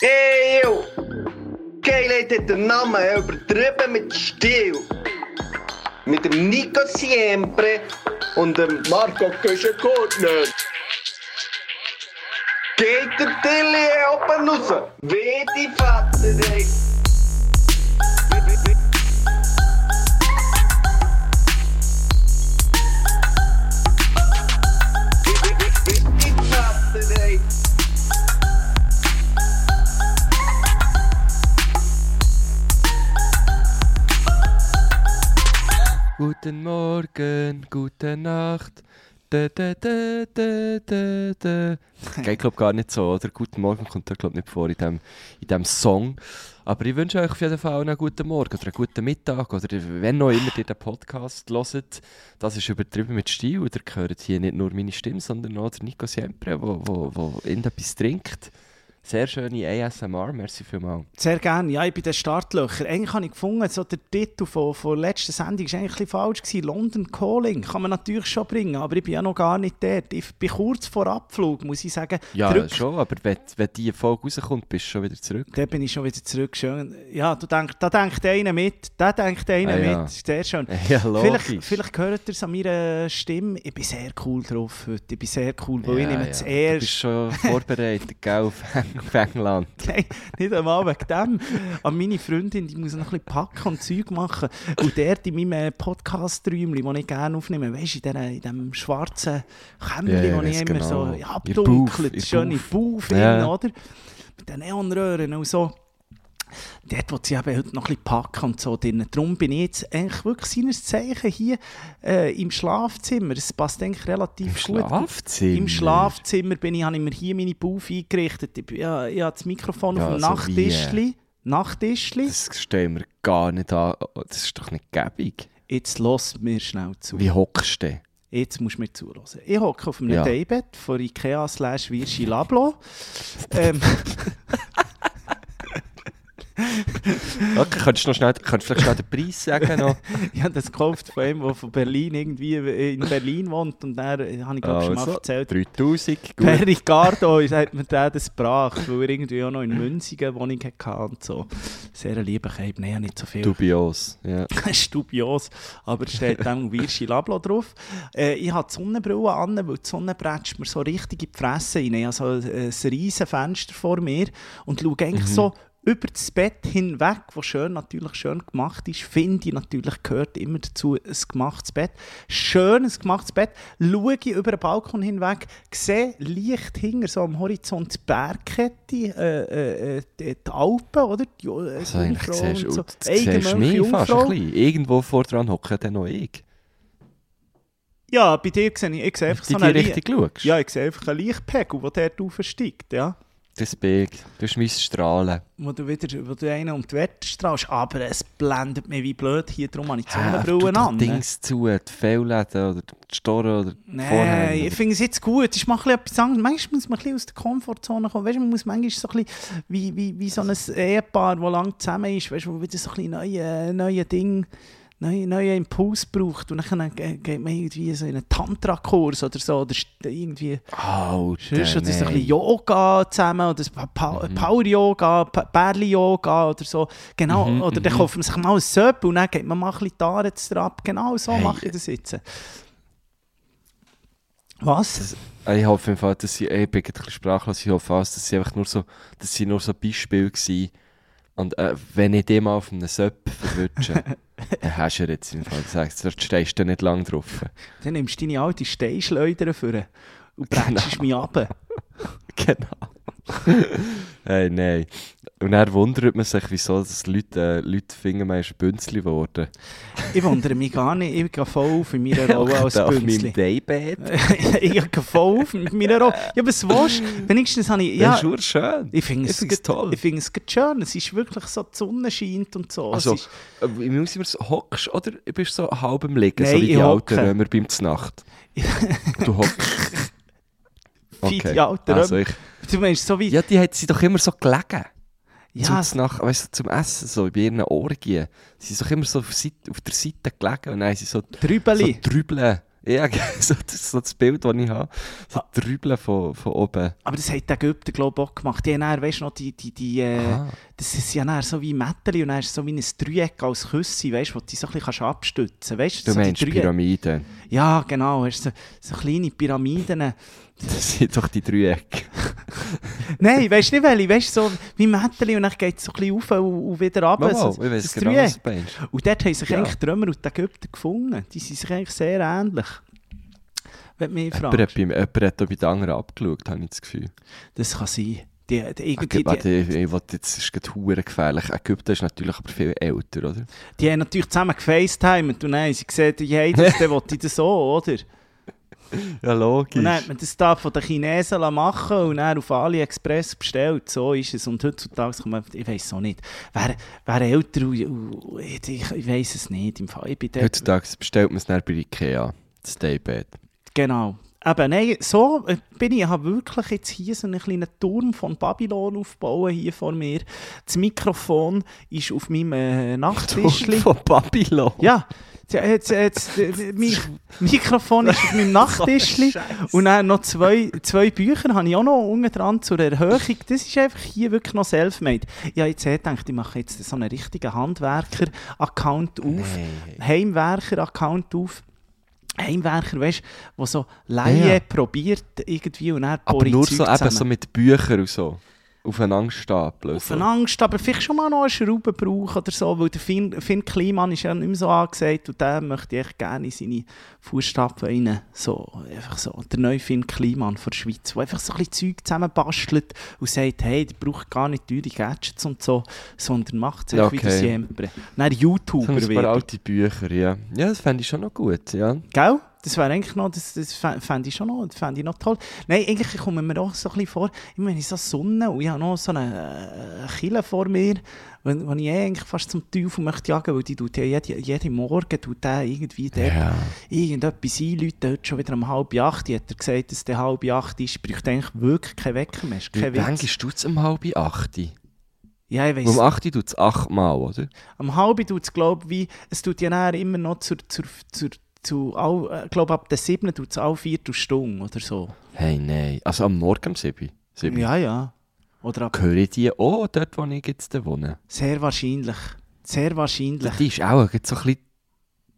Eeuw! Geilheid hat den Namen übertrieben mit Stil. Mit dem Nico Siempre und dem Marco Köschenkortner. Geht der Tilly oben raus? Wie die Vater, ey. Guten Morgen, gute Nacht. Da, da, da, da, da, da. Geht, glaube gar nicht so, oder? Guten Morgen kommt da, glaube nicht vor in dem Song. Aber ich wünsche euch auf jeden Fall einen guten Morgen oder einen guten Mittag oder wenn noch immer ihr den Podcast hört. Das ist übertrieben mit Stil. Ihr hört hier nicht nur meine Stimme, sondern auch der Nico Siempre, wo irgendetwas trinkt. Sehr schöne ASMR, merci vielmals. Sehr gerne. Ja, ich bin den Startlöcher. Eigentlich habe ich gefunden, so der Titel von, von der letzten Sendung war eigentlich falsch. Gewesen. London Calling kann man natürlich schon bringen, aber ich bin ja noch gar nicht dort. Ich bin kurz vor Abflug, muss ich sagen. Ja, Drück- schon, aber wenn, wenn die Folge rauskommt, bist du schon wieder zurück. Da bin ich schon wieder zurück. Schön. Ja, du denk, da denkt einer mit. Da denkt einer Ah, ja. mit. Sehr schön. Ja. Vielleicht, vielleicht hört ihr es an meiner Stimme. Ich bin sehr cool drauf heute. Ich bin sehr cool, weil ich Ja, nehme ja. das Du bist schon vorbereitet, gell, auf, England. Nein, nicht einmal wegen dem. An meine Freundin, die muss noch ein bisschen packen und Zeug machen. Und dort in meinem äh, Podcast-Räumchen, das ich gerne aufnehme, weißt du, in, dieser- in diesem schwarzen Kämmerchen, ja, wo ich immer genau. so abdunkelt, schöne Buff, Ja. oder? Mit den Neonröhren und so. Dort will sie eben heute noch ein bisschen packen und so drin. Darum bin ich jetzt eigentlich wirklich seines Zeichen hier äh, im Schlafzimmer. Es passt eigentlich relativ Im gut. Schlafzimmer? Im Schlafzimmer bin ich, habe ich mir hier meine Buff eingerichtet. Ich, ja, ich habe das Mikrofon Ja, auf dem also Nachttischli. Nachttischli. Das stellen wir gar nicht an. Das ist doch nicht gäbig. Jetzt lass mir schnell zu. Wie hockst du? Jetzt musst du mir zuhören. Ich hocke auf einem Ja. Daybed von Ikea slash Virschi Lablo. ähm, Okay, könntest du noch schnell, könntest vielleicht schnell den Preis sagen? Noch? ich habe das gekauft von einem, der von Berlin irgendwie in Berlin wohnt. Und dann äh, habe ich glaube schon mal Also, erzählt. 3000, gut. Per Ricardo hat mir der das gebracht, weil er irgendwie auch noch in Münzigen Wohnung hatte und so. Sehr lieber Keib. Nein, nicht so viel. Dubios. Ja. ist dubios, aber es steht dann Virschi Lablo drauf. Äh, ich habe die Sonnenbrille an, weil die Sonne bretzt mir so richtig in die Fresse rein. Ich habe so ein, riesen Fenster vor mir und schaue eigentlich so über das Bett hinweg, was schön, natürlich schön gemacht ist. Finde ich natürlich, gehört immer dazu ein gemachtes Bett. Schön ein gemachtes Bett. Schaue ich über den Balkon hinweg, sehe leicht hinter so am Horizont die Bergkette, äh, äh, äh, die Alpen, oder? Die, äh, Also eigentlich siehst du so. siehst mich fast ein bisschen. Irgendwo vor dran hocken dann noch ich. Ja, bei dir sehe ich, ich sehe einfach In so einen schaust. Ja, ich sehe einfach einen Lichtpegel, der dort aufsteigt, ja. Das Big. Du hast mein Strahlen. Wo du wieder wo du einen um die Wette strahlst. Aber es blendet mich wie blöd hier, darum habe ich die Sonnenbrille an. ne? Dings zu, die Fehlläden oder die Storen oder die Nein, ich finde es jetzt gut. Ich mache etwas anderes. Manchmal muss man ein bisschen aus der Komfortzone kommen. Weißt du, man muss manchmal so ein bisschen wie, wie, wie so ein Ehepaar, das lang zusammen ist, weißt du, wo wieder so ein bisschen neue, neue Ding, neue, neue Impuls braucht. Und dann ge- geht man irgendwie so in einen Tantra-Kurs oder so. Oder irgendwie. Sonst oder so ein bisschen Yoga zusammen oder Pa- Power-Yoga, Pa- Bärli-Yoga oder so. Genau, Mhm, oder dann mhm. kauft man sich mal ein Söpp und dann geht man mal ein bisschen Haare ab. Genau so Hey. mache ich das jetzt. Was? Ich hoffe einfach, dass sie, ich bin ein bisschen sprachlos, ich hoffe fast, dass sie einfach nur so, dass sie nur so Beispiele waren. Und äh, wenn ich die mal auf einem Söpp verwünsche, dann hast du jetzt im Fall gesagt, dort stehst du nicht lang drauf. Dann nimmst du deine alte Steinschleuder für und bretschst mich ab. genau. Hey, nein. Und dann wundert man sich, wieso dass Leute, äh, Leute finden, man ist ein Bünzli geworden. Ich wundere mich gar nicht, ich gehe voll auf in meiner Rolle als Da auf Bünzli. meinem Daybed. ich gehe voll auf mit meiner Rolle. Ja, was willst du? Wenigstens habe ich... Ja, das ist schön. ich finde es, es toll. Ich finde es schön. Es ist wirklich so, die Sonne scheint und so. Also, es ist, äh, wie muss ich mir so, hockst oder bist du so halb im Liegen, so Nein, wie die alten. Römer beim Znacht? du hockst. Wie die alten also ich, du meinst so wie... Ja, die hat sie doch immer so gelegen. Ja, Zum, nach, weißt du, zum Essen, so bei ihren Orgien. Sie sind doch immer so auf, Seite, auf der Seite gelegen und dann sie so, so Trübeli. Trübeln. Ja, so das, so das Bild, das ich habe. So Trübeln von, von oben. Aber das hat die Ägypter, glaube ich, auch gemacht. Die haben dann, weißt du noch, die, die, die, äh, das ist ja dann so wie Mätteli und dann ist so wie ein Dreieck als Küsse, weißt du, wo du dich so ein bisschen abstützen kannst. Weißt Du so meinst Pyramiden. Ja, genau. Hast so, so kleine Pyramiden. Das sind doch die Dreiecke. Nein, weißt du nicht, welche? Weißt du, so wie Mätteli und dann geht es so ein bisschen rauf und, und wieder runter. Wow, so, ich weiß das genau, was du meinst. Und dort haben sich Ja. eigentlich die Römer und die Ägypter gefunden. Die sind sich eigentlich sehr ähnlich. Wenn mich fragst. jemand hat bei den anderen abgeschaut, habe ich das Gefühl. Das kann sein. Die, die, die, ich, will jetzt ist hure gefährlich. Ägypten ist natürlich aber viel älter, oder? die haben natürlich zusammen gefacetimed und dann haben sie gesagt, hey, das, will ich das so, oder? Ja, logisch. Und dann hat man das da von den Chinesen machen und dann auf AliExpress bestellt. So ist es. Und heutzutage kann man, ich weiß auch nicht, wer, wer älter, und- ich, ich weiß es nicht. Im Fall. Ich bin Heutzutage bestellt man es dann bei Ikea. Das Daybed. Genau. Eben, nein, so äh, bin ich. Ich habe wirklich jetzt hier so einen kleinen Turm von Babylon aufgebaut hier vor mir. Das Mikrofon ist auf meinem äh, Nachttischli. Von Babylon. Ja, jetzt, jetzt, mein Mikrofon ist auf meinem Nachttischli. Und dann noch zwei, zwei Bücher habe ich auch noch unten dran zur Erhöhung. Das ist einfach hier wirklich noch self-made. Ich habe jetzt eh gedacht, ich mache jetzt so einen richtigen Handwerker-Account auf. Nee. Heimwerker-Account auf. Heimwerker, weißt du, der so Laie Ja, ja. probiert irgendwie und dann Aber ich nur so, eben so mit Büchern und so. Aufeinander stapeln. Auf eine Angst, aber vielleicht schon mal noch eine Schraube brauchen oder so, weil der Finn, Finn Kliman ist ja nicht mehr so angesagt und der möchte ich echt gerne in seine Fußstapfen rein. So, einfach so. Der neue Finn Kliman von der Schweiz, der einfach so ein bisschen Zeug zusammenbastelt und sagt, hey, der braucht gar nicht teure Gadgets und so, sondern macht es einfach wie das okay. Jembre. Dann So YouTuber ein paar alte Bücher, ja. Ja, das fände ich schon noch gut, ja. Gell? Das wäre eigentlich noch, das, das fä- fände ich schon noch, das fände ich noch toll. Nein, eigentlich kommt mir auch so ein bisschen vor, ich so Sonne und ich habe noch so eine äh, Kille vor mir, wenn, wenn ich eh eigentlich fast zum Teufel möchte jagen, weil die tut ja jede, jeden Morgen tut der irgendwie dort Ja. irgendetwas einläuten, heute schon wieder um halb acht, hat er gesagt, dass der halb acht ist, braucht eigentlich wirklich keinen Wecker mehr, ist kein Wann Witz. du es um halb acht? Ja, ich weiss, Um acht tut es achtmal, oder? Am halben tut es, glaube ich, wie, es tut ja immer noch zur, zur, zur, zu, all, äh, glaube ab der siebten tut es alle Viertelstunde oder so. Hey, nein. Also am Morgen um sieben. sieben. Ja, ja. Oder ab, Höre ich die auch dort, wo ich jetzt wohne? sehr wahrscheinlich. Sehr wahrscheinlich. Die ist auch jetzt so ein bisschen...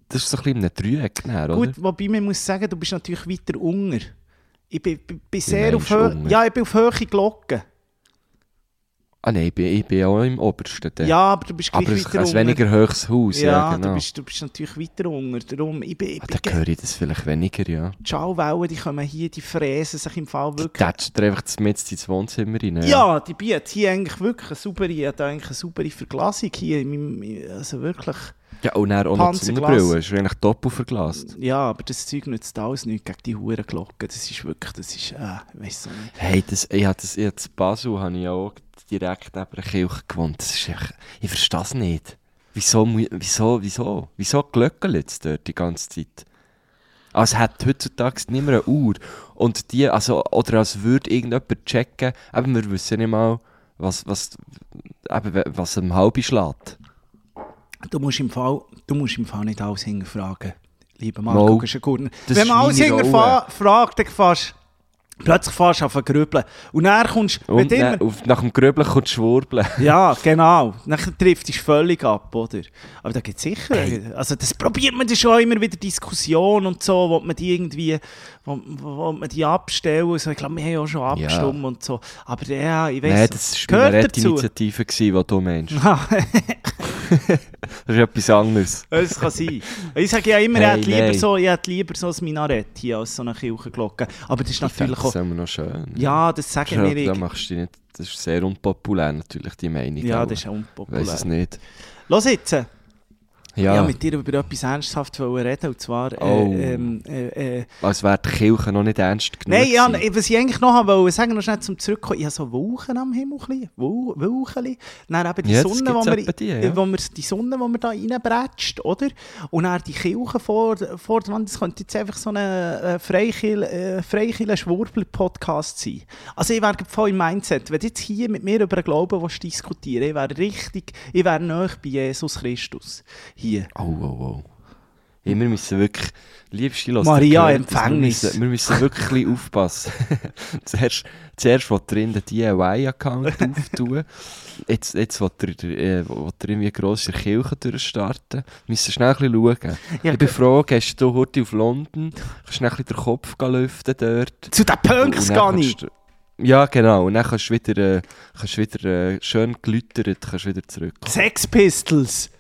Das ist so ein bisschen in Dreieck, oder? Gut, wobei man muss sagen, du bist natürlich weiter unter. Ich bin, bin, bin sehr auf Höhe. Ja, ich bin auf hohe Glocken. Ah nein, ich bin, ich bin auch im Obersten. dann. Ja, aber du bist gleich aber es weiter ein unter. weniger hohes Haus, ja, ja, genau. du, bist, du bist natürlich weiter unter. Darum, ich bin, ich Ah, bin dann höre ich das vielleicht weniger, ja. die Schallwellen, die kommen hier, die fräsen sich im Fall wirklich. Tätscht dir einfach mit ins Wohnzimmer rein. Ja, die bietet hier eigentlich wirklich eine saubere, eigentlich eine saubere Verglasung hier. Also wirklich. Ja, und dann auch noch die. Sonnenbrille. Ist eigentlich doppelt verglast. Ja, aber das Zeug nützt alles nichts gegen die Hurenglocke. Das ist wirklich, das ist, äh, ich weiss auch nicht. Hey, das, ich habe das, ich das Basel habe ich auch direkt neben der Kirche gewohnt. Das ist echt, ich verstehe es nicht. Wieso, wieso, wieso, wieso glöckelt es dort die ganze Zeit? Als hätte heutzutage nicht mehr eine Uhr. Und die, also, oder als würde irgendjemand checken, eben, wir wissen nicht mal, was, was, eben, was am halben schlägt. Du musst im Fall, du musst im Fall nicht alles hinterfragen. Lieber. Marco. Das Wenn man alles hinterfragt, dann fährst plötzlich fährst du an grübeln. Und dann kommst wenn Und du immer, auf, nach dem Gröbeln kommt Schwurbeln. Ja, genau. Dann trifft es völlig ab, oder? Aber da gibt es sicher. Also, das probiert man dann schon immer wieder Diskussion und so, wo man die irgendwie wo, wo man die abstellen. So, ich glaube, wir haben ja auch schon abgestimmt und so. Aber ja, ich weiß Nein, das war eine. Initiative, die du meinst. Das ist etwas anderes. Das kann sein. Ich sage ja immer, ich Hey, hätte lieber, nein. so, ich hätte lieber so ein Minarett hier als so eine Kirchenglocke. Aber das ist natürlich Das auch... ist immer noch schön. Ja, das sagen Ja, wir da machst du nicht, das ist sehr unpopulär natürlich, die Meinung. Ja, aber das ist auch Ich unpopulär. weiß es nicht. Los jetzt! Ja, Ja, mit dir über etwas ernsthaft reden und zwar... Äh, Oh. ähm, äh, äh, als wäre die Kirche noch nicht ernst genug Nein, ja, was ich eigentlich noch wollte sagen, noch schnell zum Zurückkommen, ich habe so Wolken am Himmel, Wolken. Dann eben die Ja, Sonne, wo wir, die, ja. wo wir, die Sonne, die wir da reinbretscht, oder? Und dann die Kirche vor, vor der Wand, das könnte jetzt einfach so ein äh, äh, Freikirche-Schwurbler-Podcast sein. Also ich wäre voll im Mindset, wenn du jetzt hier mit mir über den Glauben diskutieren ich wäre richtig, ich wäre nahe bei Jesus Christus. Hier. Oh, oh, oh. Hey, wir müssen wirklich, liebste Los, Maria Empfängnis. Wir müssen, wir müssen wirklich aufpassen. zuerst, zuerst will er in den DIY-Account auftun. Jetzt, jetzt will er, äh, will er irgendwie gross in der Kirche durchstarten. Wir müssen schnell ein bisschen schauen. Ja, ich bin froh, gehst du heute auf London, kannst schnell ein bisschen den Kopf lüften dort. Zu den Punks kannst du- Ja, genau. Und dann kannst du wieder, äh, kannst wieder äh, schön gelütert, kannst wieder zurück. Sex Pistols.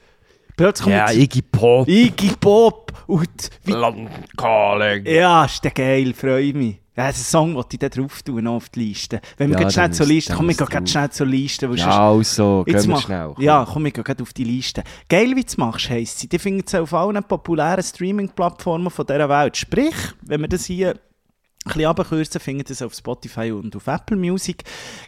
Plötzlich kommt Ja, Iggy Pop. Iggy Pop. Und wie London Calling. Ja, ist der geil, freue mich. Ja, das ist ein Song, den ich da drauf tun, noch auf die Liste. Wenn wir Ja, schnell dann zur Liste, dann komm, wir muss gehen grad drauf. schnell zur Liste. weil sonst- Ja, also, gehen wir mach- schnell. komm. Ja, komm, wir gehen grad auf die Liste. Geil, wie du es machst, heisst sie. Die finden es auf allen populären Streaming-Plattformen von dieser Welt. Sprich, wenn wir das hier bisschen runterkürzen, findet ihr es auf Spotify und auf Apple Music.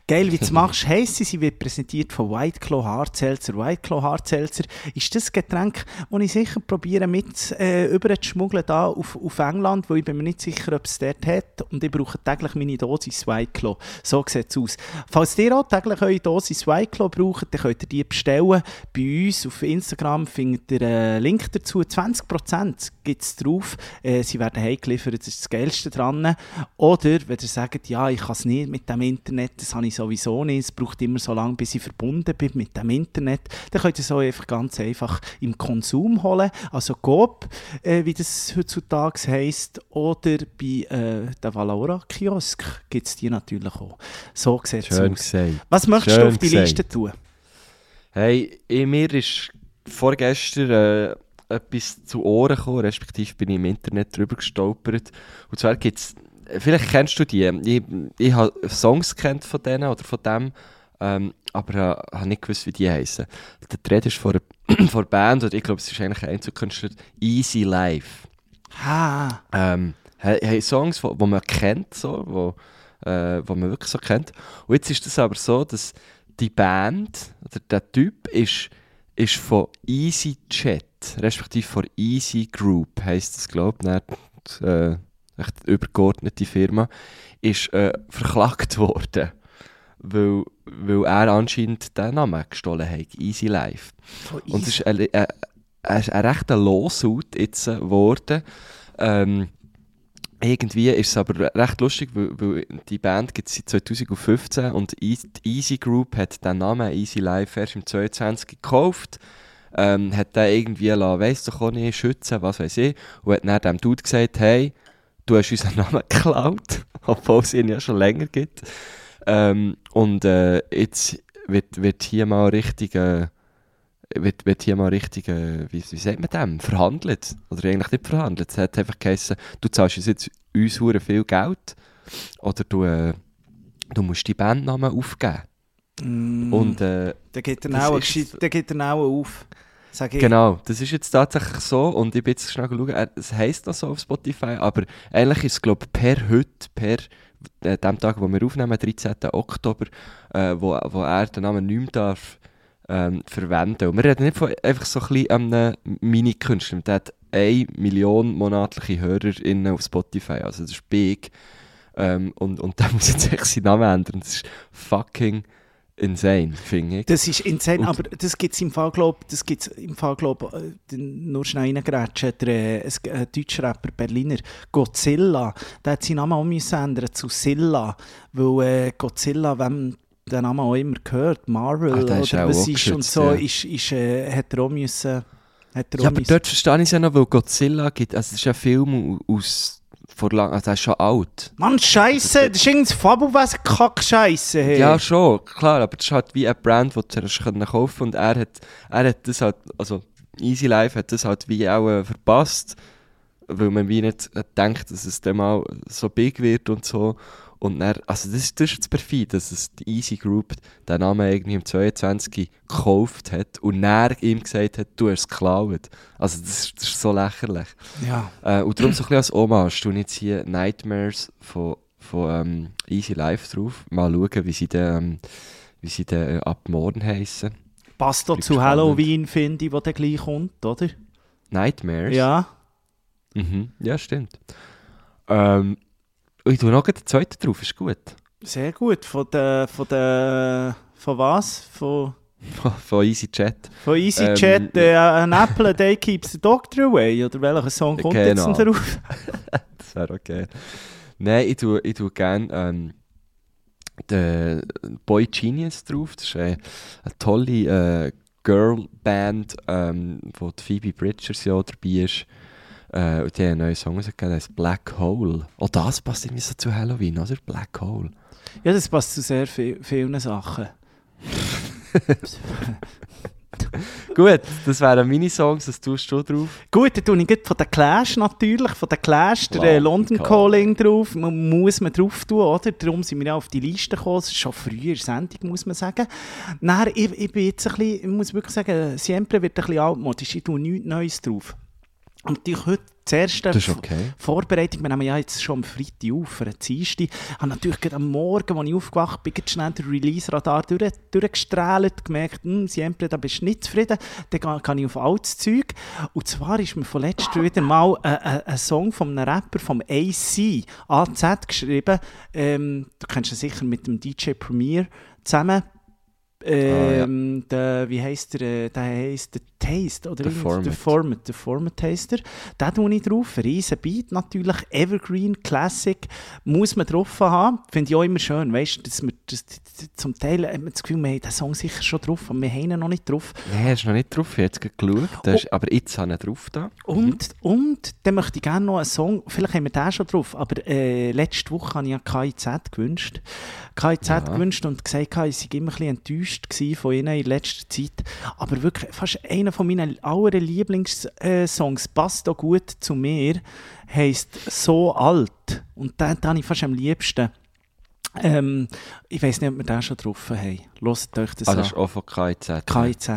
Geil, wie du es machst, heisst sie, sie wird präsentiert von White Claw Hard Seltzer. White Claw Hard Seltzer ist das Getränk, das ich sicher probiere mit äh, über zu schmuggeln da auf, auf England, weil ich bin mir nicht sicher, ob es dort hat und ich brauche täglich meine Dosis White Claw. So sieht es aus. Falls ihr auch täglich eure Dosis White Claw braucht, dann könnt ihr die bestellen. Bei uns auf Instagram findet ihr einen Link dazu. 20% gibt es drauf. Äh, sie werden heimgeliefert, das ist das Geilste dran. Oder wenn ihr sagt, ja, ich kann es nicht mit dem Internet, das habe ich sowieso nicht, es braucht immer so lange, bis ich verbunden bin mit dem Internet, dann könnt ihr es auch einfach ganz einfach im Konsum holen. Also Coop, äh, wie das heutzutage heisst, oder bei äh, der Valora-Kiosk gibt es die natürlich auch. So sieht es aus. gesagt. Was möchtest Schön du auf die gesagt. Liste tun? Hey, eh, mir ist vorgestern äh, etwas zu Ohren gekommen, respektive bin ich im Internet drüber gestolpert. Und zwar gibt es, vielleicht kennst du die, ich, ich habe Songs kennt von denen oder von dem, ähm, aber äh, habe nicht gewusst, wie die heißen. Der Thread ist von einer Band, oder ich glaube, es ist eigentlich ein Einzelkünstler, Easy Life. Ah, Ähm, hey, hey, Songs, die wo, wo man kennt, so, wo, äh, wo man wirklich so kennt. Und jetzt ist es aber so, dass die Band, oder der Typ, ist, ist von EasyJet, respektive von Easy Group, heisst das, glaube ich, äh, echt übergeordnete Firma, ist äh, verklagt worden. Weil, weil er anscheinend den Namen gestohlen hat, Easy Life. von Und es ist ein, ein, ein, ein rechter Lawsuit jetzt äh, geworden. Ähm, irgendwie ist es aber recht lustig, weil, weil die Band gibt es seit 2015 und die Easy Group hat den Namen Easy Life erst im 22 gekauft. Ähm, hat den irgendwie, weiss doch auch nicht, schützen, was weiß ich. Und hat dann dem Dude gesagt, hey, du hast unseren Namen geklaut, obwohl es ihn ja schon länger gibt. Ähm, und äh, jetzt wird, wird hier mal richtig, äh, wird, wird hier mal richtig, äh, wie, wie sagt man dem, verhandelt. Oder eigentlich nicht verhandelt. Es hat einfach geheißen, du zahlst uns jetzt uns hure viel Geld oder du, äh, du musst die Bandnamen aufgeben. Mm, Und äh, da geht er auch, ist- da geht er auch auf. Sag ich. Genau, das ist jetzt tatsächlich so und ich bin jetzt schnell schauen, er- es heisst noch so auf Spotify, aber eigentlich ist es glaube ich per heute, per äh, dem Tag, wo wir aufnehmen, 13. Oktober, äh, wo, wo er den Namen nicht mehr darf ähm, verwenden. Und wir reden nicht von einfach so ein bisschen einem Mini-Künstler, der hat 1 Million monatliche HörerInnen auf Spotify, also das ist big. Ähm, und, und der muss jetzt echt seinen Namen ändern, das ist fucking insane, finde ich. Das ist insane, Und- aber das gibt es im Fall, das gibt's im Fall, glaub, äh, nur schnell reingrätschen, der äh, es- äh, deutsche Rapper Berliner, Godzilla, der hat seinen Namen auch müssen ändern zu Silla, weil äh, Godzilla, wenn der Name auch immer gehört, Marvel ist oder was ist und so, ja. ist, ist, äh, hat er auch müssen, hat er auch Ja, aber müssen- dort verstehe ich es ja noch, weil Godzilla gibt, also das ist ein Film aus vor lang, also der ist schon alt. Mann, Scheiße, das ist irgendein Fabelwesen, Kack-Scheiße. Hey. Ja, schon, klar, aber das ist halt wie eine Brand, die du zuerst kaufen und er hat, er hat das halt, also Easy Life hat das halt wie auch äh, verpasst, weil man wie nicht denkt, dass es dann mal so big wird und so. Und dann, also das, ist- das ist jetzt perfid, dass es die Easy Group den Namen irgendwie im 22 gekauft hat und er ihm gesagt hat, du hast es geklaut. Also das, ist- das ist so lächerlich. ja. Äh, und darum so ein bisschen als Hommage ich jetzt hier Nightmares von, von ähm, Easy Life drauf. Mal schauen, wie sie dann, ähm, wie sie dann äh, ab morgen heissen. Passt doch zu. Halloween, finde ich, wo der gleich kommt, oder? Nightmares? Ja. Mhm. Ja, stimmt. Ähm, ich tue noch den zweiten drauf, ist gut. Sehr gut. Von der, von der, von was? Von von EasyChat. Von EasyChat, Ähm, äh, an Apple a day keeps the doctor away. Oder welcher Song kommt jetzt Genau. denn drauf? Das wäre okay. Nein, ich tue, ich tue gerne ähm, den Boy Genius drauf. Das ist äh, eine tolle äh, Girlband, ähm, wo die Phoebe Bridgers ja dabei ist. Äh, und die haben einen neuen Song rausgegeben, der heißt Black Hole. Auch das passt irgendwie so zu Halloween, oder? Black Hole. Ja, das passt zu sehr viel, vielen Sachen. Gut, das wären meine Songs, das tust du drauf. Gut, dann tue ich von den Clash natürlich, von den Clash, der äh, London London Calling drauf, man, muss man drauf tun, oder? Darum sind wir ja auf die Liste gekommen, es ist schon früher der Sendung, muss man sagen. Dann, ich, ich bin jetzt ein bisschen, ich muss wirklich sagen, Siempre wird ein bisschen altmodisch, ich tue nichts Neues drauf. Und natürlich heute das erste okay. Vorbereitung, wir nehmen ja jetzt schon am Freitag auf, den Dienstag. Ich habe natürlich am Morgen, als ich aufgewacht bin, schnell den Release-Radar durch, durchgestrahlt, gemerkt, hm, Siempre, da bist du nicht zufrieden, dann kann ich auf altes Zeug. Und zwar ist mir von letztem wieder mal ein, ein, ein Song von einem Rapper, vom AC, AZ, geschrieben. Ähm, du kennst ihn sicher mit dem DJ Premier zusammen. Ähm, der, wie heisst der? äh, Der heisst der Taste oder Der Format. Der Format, der Format Taster. Den tue ich drauf. Riesen Beat natürlich. Evergreen, Classic. Muss man drauf haben. Finde ich auch immer schön. Weißt du, dass wir, das, das, zum Teil hat man das Gefühl, wir haben den Song sicher schon drauf, aber wir haben ihn noch nicht drauf. Nein, hast du noch nicht drauf, ich habe jetzt gerade geschaut. Ist, aber jetzt habe ich ihn drauf da. Und, und dann möchte ich gerne noch einen Song, vielleicht haben wir den schon drauf, aber äh, letzte Woche habe ich ja KIZ gewünscht. KIZ Ja. gewünscht und gesagt, ich war immer ein bisschen enttäuscht gewesen von ihnen in letzter Zeit. Aber wirklich fast einer von meinen aller Lieblingssongs, passt auch gut zu mir, heisst «So alt». Und den, den habe ich fast am liebsten. Ähm, ich weiß nicht, ob wir den schon drauf haben. Hört euch das Ah, an. das ist auch von KIZ. KIZ.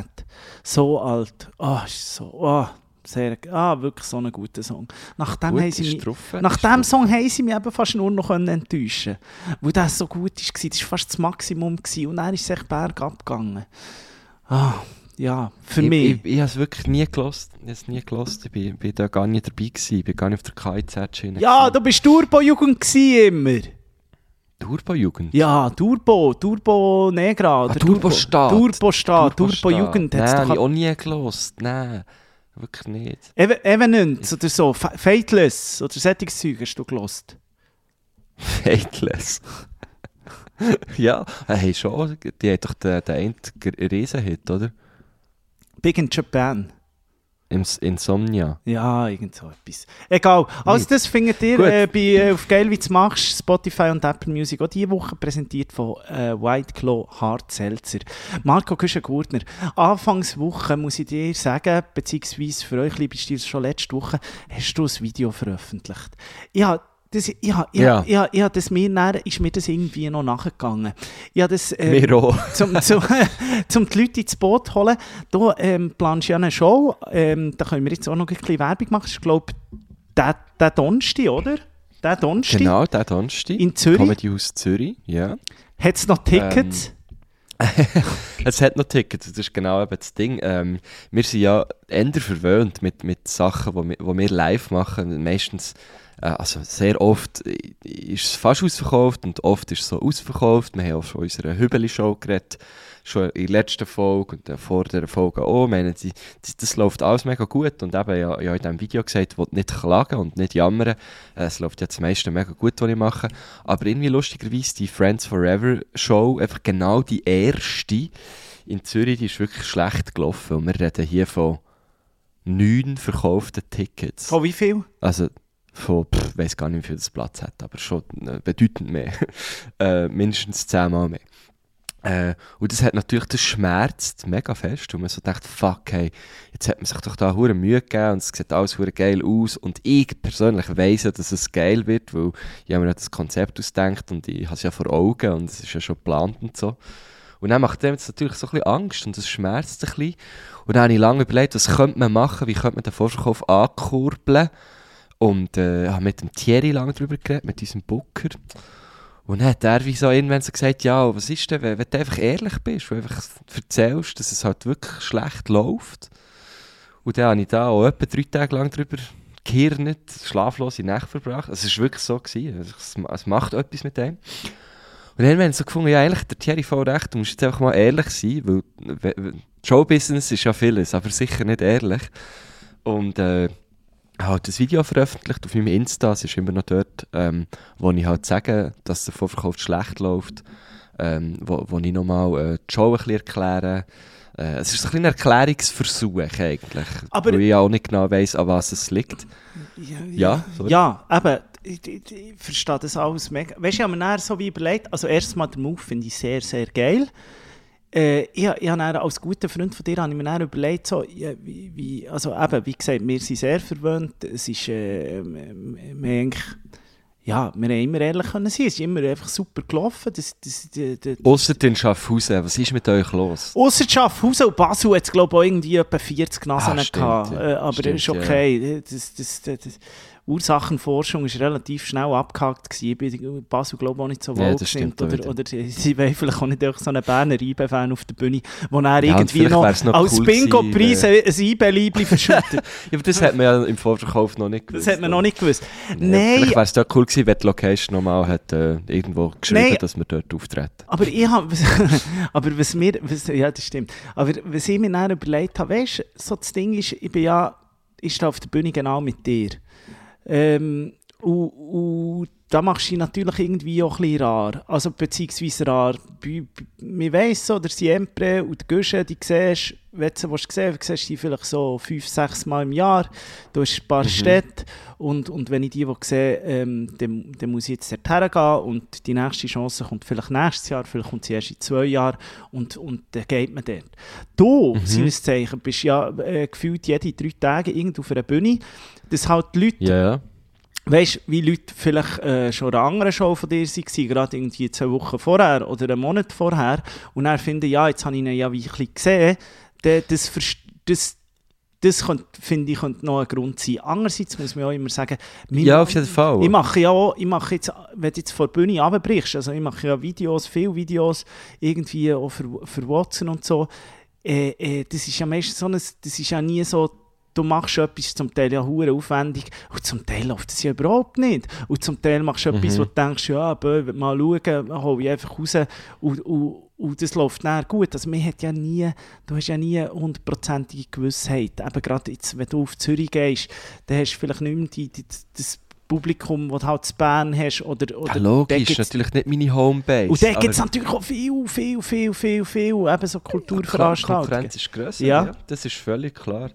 So alt. Ah, ist so. ah, sehr, ah, wirklich so ein guter Song. Nach dem, Gut, sie mich, nach dem. Song haben sie mich eben fast nur noch können enttäuschen Weil das so gut war. Das war fast das Maximum. Gewesen. Und dann ist es echt bergab gegangen. Ah, ja, für ich, mich. Ich, ich habe es wirklich nie gelost. Ich nie gelost. Ich bin, bin da gar nicht dabei gewesen. Ich bin gar nicht auf der KIZ-Schiene. ja, du bist Turbo-Jugend immer. Turbo-Jugend? Ja, Turbo, Turbo Negra. oder Turbo-Staat. Turbo-Staat. Turbo-Jugend. Nein, hat's doch habe ich auch nie gelost. Nein, wirklich nicht. Even- Evenants oder so, Fa- Fateless oder solches Zeug hast du gelost. Fateless. ja, hey, schon. Die hat doch den, den einen Riesenhit, oder? Big in Japan. Ins Insomnia. Ja, irgend so etwas. Egal. Also das findet ihr äh, bei, äh, auf «Geil, wie du machst», Spotify und Apple Music. Auch diese Woche präsentiert von äh, White Claw Hard Seltzer. Marco Küschen-Gurtner, Anfangswoche muss ich dir sagen, beziehungsweise für euch, liebe Stil, schon letzte Woche, hast du ein Video veröffentlicht. Ja, das, ich, ich, Ja. ich, ich, das mir näher, ist mir das irgendwie noch nachgegangen. Ich das, äh, Wir auch. zum, zum, zum die Leute ins Boot zu holen. Du ähm, planst ja eine Show, ähm, da können wir jetzt auch noch ein bisschen Werbung machen. Ich glaube, der, der Donnerstag, oder? Der Donnerstag. Genau, der Donnerstag. In Zürich? Comedy House Zürich, ja. Hat es noch Tickets? Es hat noch Tickets, das ist genau eben das Ding. Ähm, wir sind ja eher verwöhnt mit, mit Sachen, die wir, wo wir live machen. Meistens, also sehr oft äh, ist es fast ausverkauft und oft ist es so ausverkauft. Wir haben auch schon unsere Hübeli-Show geredet, schon in der letzten Folge und äh, vor der Folge auch. Ich meine, die, die, das läuft alles mega gut und eben, ja, ja in diesem Video gesagt, ich will nicht klagen und nicht jammern. Äh, es läuft ja das meiste mega gut, was ich mache. Aber irgendwie lustigerweise die Friends Forever Show, einfach genau die erste in Zürich, die ist wirklich schlecht gelaufen. Und wir reden hier von neun verkauften Tickets. Von wie viel? Also von, ich weiß gar nicht, wie viel das Platz hat, aber schon äh, bedeutend mehr. äh, mindestens zehnmal mehr. Äh, und das hat natürlich, das schmerzt mega fest, und man so denkt, fuck, hey, jetzt hat man sich doch da hure Mühe gegeben und es sieht alles hure geil aus und ich persönlich weiss ja, dass es geil wird, weil ich habe mir das Konzept ausgedacht und ich habe es ja vor Augen und es ist ja schon geplant und so. Und dann macht dem natürlich so ein bisschen Angst und es schmerzt ein bisschen. Und dann habe ich lange überlegt, was könnte man machen, wie könnte man den Vorverkauf ankurbeln. Und äh, habe mit dem Thierry lange darüber geredet, mit diesem Booker. Und dann hat er wie so irgendwann so gesagt, ja, was ist denn, wenn, wenn du einfach ehrlich bist, wenn du einfach erzählst, dass es halt wirklich schlecht läuft. Und dann habe ich da auch etwa drei Tage lang drüber gehirnet, schlaflose Nächte verbracht. Also es war wirklich so. Gewesen. Es, es macht etwas mit dem. Und dann haben wir so gefunden, ja, eigentlich der Thierry voll recht, du musst jetzt einfach mal ehrlich sein, weil we- we- Showbusiness ist ja vieles, aber sicher nicht ehrlich. Und äh, halt das Video veröffentlicht auf meinem Insta, es ist immer noch dort, ähm, wo ich halt sage, dass der Vorverkauf schlecht läuft, ähm, wo, wo ich nochmal äh, die Show ein bisschen erkläre. Äh, es ist ein bisschen ein Erklärungsversuch eigentlich, Aber- weil ich auch nicht genau weiss, an was es liegt. Ja, Ja, sorry. ja eben, ich, ich, ich verstehe das alles mega. Weißt du, ich habe mir so wie überlegt, also erstmal den Move finde ich sehr, sehr geil. Äh, ich, ich habe als guter Freund von dir habe ich mir dann überlegt, so, ja, wie, wie, also eben, wie gesagt, wir sind sehr verwöhnt. Es ist, äh, wir, ja, wir haben immer ehrlich können sein. Es ist immer einfach super gelaufen. Das, das, das, Ausser in Schaffhausen, was ist mit euch los? Ausser Schaffhausen und Basel hat es, glaube ich, auch irgendwie etwa 40 Nasen Ah, stimmt, gehabt. ja. Äh, aber Stimmt, das ist ja. okay. Das, das, das, das, Ursachenforschung ist relativ schnell abgehakt gewesen. Ich bin in Basel, glaube ich, auch nicht so Ja, wohl das gesinnt. stimmt auch Oder, oder sie- wollen vielleicht auch nicht einfach so einen Berner IB-Fan auf der Bühne, wo er Ja, irgendwie noch, noch als cool Bingo-Preis ein IB-Liebli verschüttet. Ja, aber das hat man ja im Vorverkauf noch nicht gewusst. das hat man noch nicht gewusst. Nee, Nein, Vielleicht wäre es dort cool gewesen, wenn die Location nochmal hat, äh, irgendwo geschrieben Nein. dass wir dort auftreten. Aber ich habe, aber was mir, was, ja, das stimmt. Aber was ich mir dann überlegt habe, weißt du, so das Ding ist, ich bin ja, ich stehe auf der Bühne genau mit dir. Ähm, und, und da machst du natürlich irgendwie auch ein bisschen rar. Also beziehungsweise rar. Wir weiss so, der Siempre und der Guschen, die siehst, wenn du sie sehen willst, siehst du die vielleicht so fünf, sechs Mal im Jahr. Du hast ein paar Städte und, und wenn ich die sehe, ähm, dann, dann muss ich jetzt dorthin gehen und die nächste Chance kommt vielleicht nächstes Jahr, vielleicht kommt sie erst in zwei Jahren und, und dann geht man dort. Du, Mhm. seines Zeichen, bist ja äh, gefühlt jede drei Tage irgendwo auf einer Bühne, dass halt die Leute ja. Weißt du, wie Leute vielleicht äh, schon eine andere Show von dir waren, gerade irgendwie zwei Wochen vorher oder einen Monat vorher, und dann finden, ja, jetzt habe ich ihn ja wie ein bisschen gesehen, das, vers- das, das könnte, finde ich, könnte noch ein Grund sein. Andererseits muss man auch immer sagen, Ja, auf jeden Fall. ich mache ja auch, ich mache jetzt, wenn du jetzt vor der Bühne runterbrichst, also ich mache ja Videos, viele Videos, irgendwie auch für, für Watson und so, äh, äh, das ist ja meistens so ein, das ist ja nie so, du machst etwas zum Teil ja hure aufwendig und zum Teil läuft das ja überhaupt nicht. Und zum Teil machst du etwas, Mhm. wo du denkst, ja, bö, mal schauen, hol ich einfach raus und, und, und das läuft dann gut. Also man hat ja nie, du hast ja nie hundertprozentige Gewissheit. Eben gerade jetzt, wenn du auf Zürich gehst, dann hast du vielleicht nicht mehr die, die, das Publikum, das du halt in Bern hast oder, oder ja, logisch, natürlich nicht meine Homebase. und aber gibt es natürlich auch viel, viel, viel, viel, viel, eben so Kulturveranstaltungen. Konkurrenz ist grösser, Ja. ja. das ist völlig klar.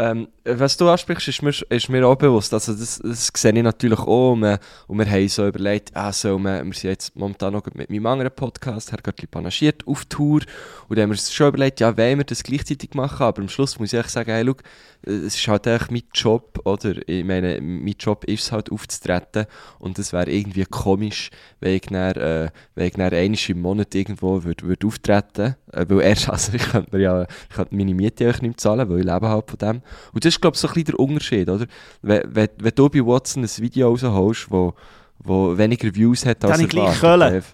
Ähm, was du ansprichst, ist mir, ist mir auch bewusst. Also das, das sehe ich natürlich auch. Und wir, und wir haben so überlegt, ah, so, wir, wir sind jetzt momentan noch mit meinem anderen Podcast, Herr Göttli Panaschiert, auf Tour. Und dann haben wir uns schon überlegt, ja, wollen wir das gleichzeitig machen? Aber am Schluss muss ich sagen, hey, schau, es ist halt echt mein Job, oder? Ich meine, mein Job ist es halt aufzutreten. Und es wäre irgendwie komisch, wenn ich dann, äh, wenn ich dann einmal im Monat irgendwo würd, würd auftreten äh, Weil erst, also ich könnte mir ja, ich könnte meine Miete eigentlich nicht mehr zahlen, weil ich lebe halt von dem. Und das ist, glaube ich, so ein bisschen der Unterschied, oder? Wenn, wenn, wenn du bei Watson ein Video rausholst, wo, wo weniger Views hat als Dann ich gleich erwartet,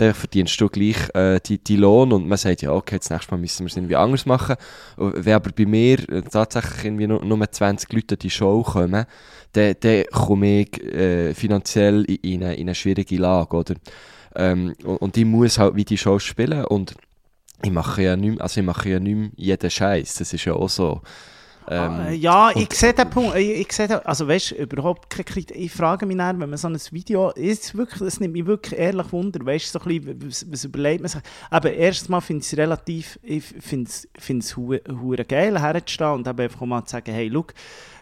dann- verdienst du gleich äh, die, die Lohn und man sagt, ja, okay, das nächste Mal müssen wir es irgendwie anders machen. Wenn aber bei mir äh, tatsächlich irgendwie nur, nur 20 Leute die Show kommen, dann, dann komme ich äh, finanziell in, in, eine, in eine schwierige Lage, oder? Ähm, und, und ich muss halt wie die Show spielen und ich mache ja nicht mehr, also ich mache ja nicht mehr jeden Scheiß, das ist ja auch so. Ähm, Ah, ja, ich sehe den Punkt. Ich, ich sehe den, also weißt du, überhaupt keine Kritik. Ich frage mich dann, wenn man so ein Video ist, wirklich, das nimmt mich wirklich ehrlich Wunder. Weißt du, so ein bisschen, was, was überlegt man sich? Aber erstmal finde ich es relativ, ich finde es, es hure geil, herzustehen und eben einfach mal zu sagen, hey, look,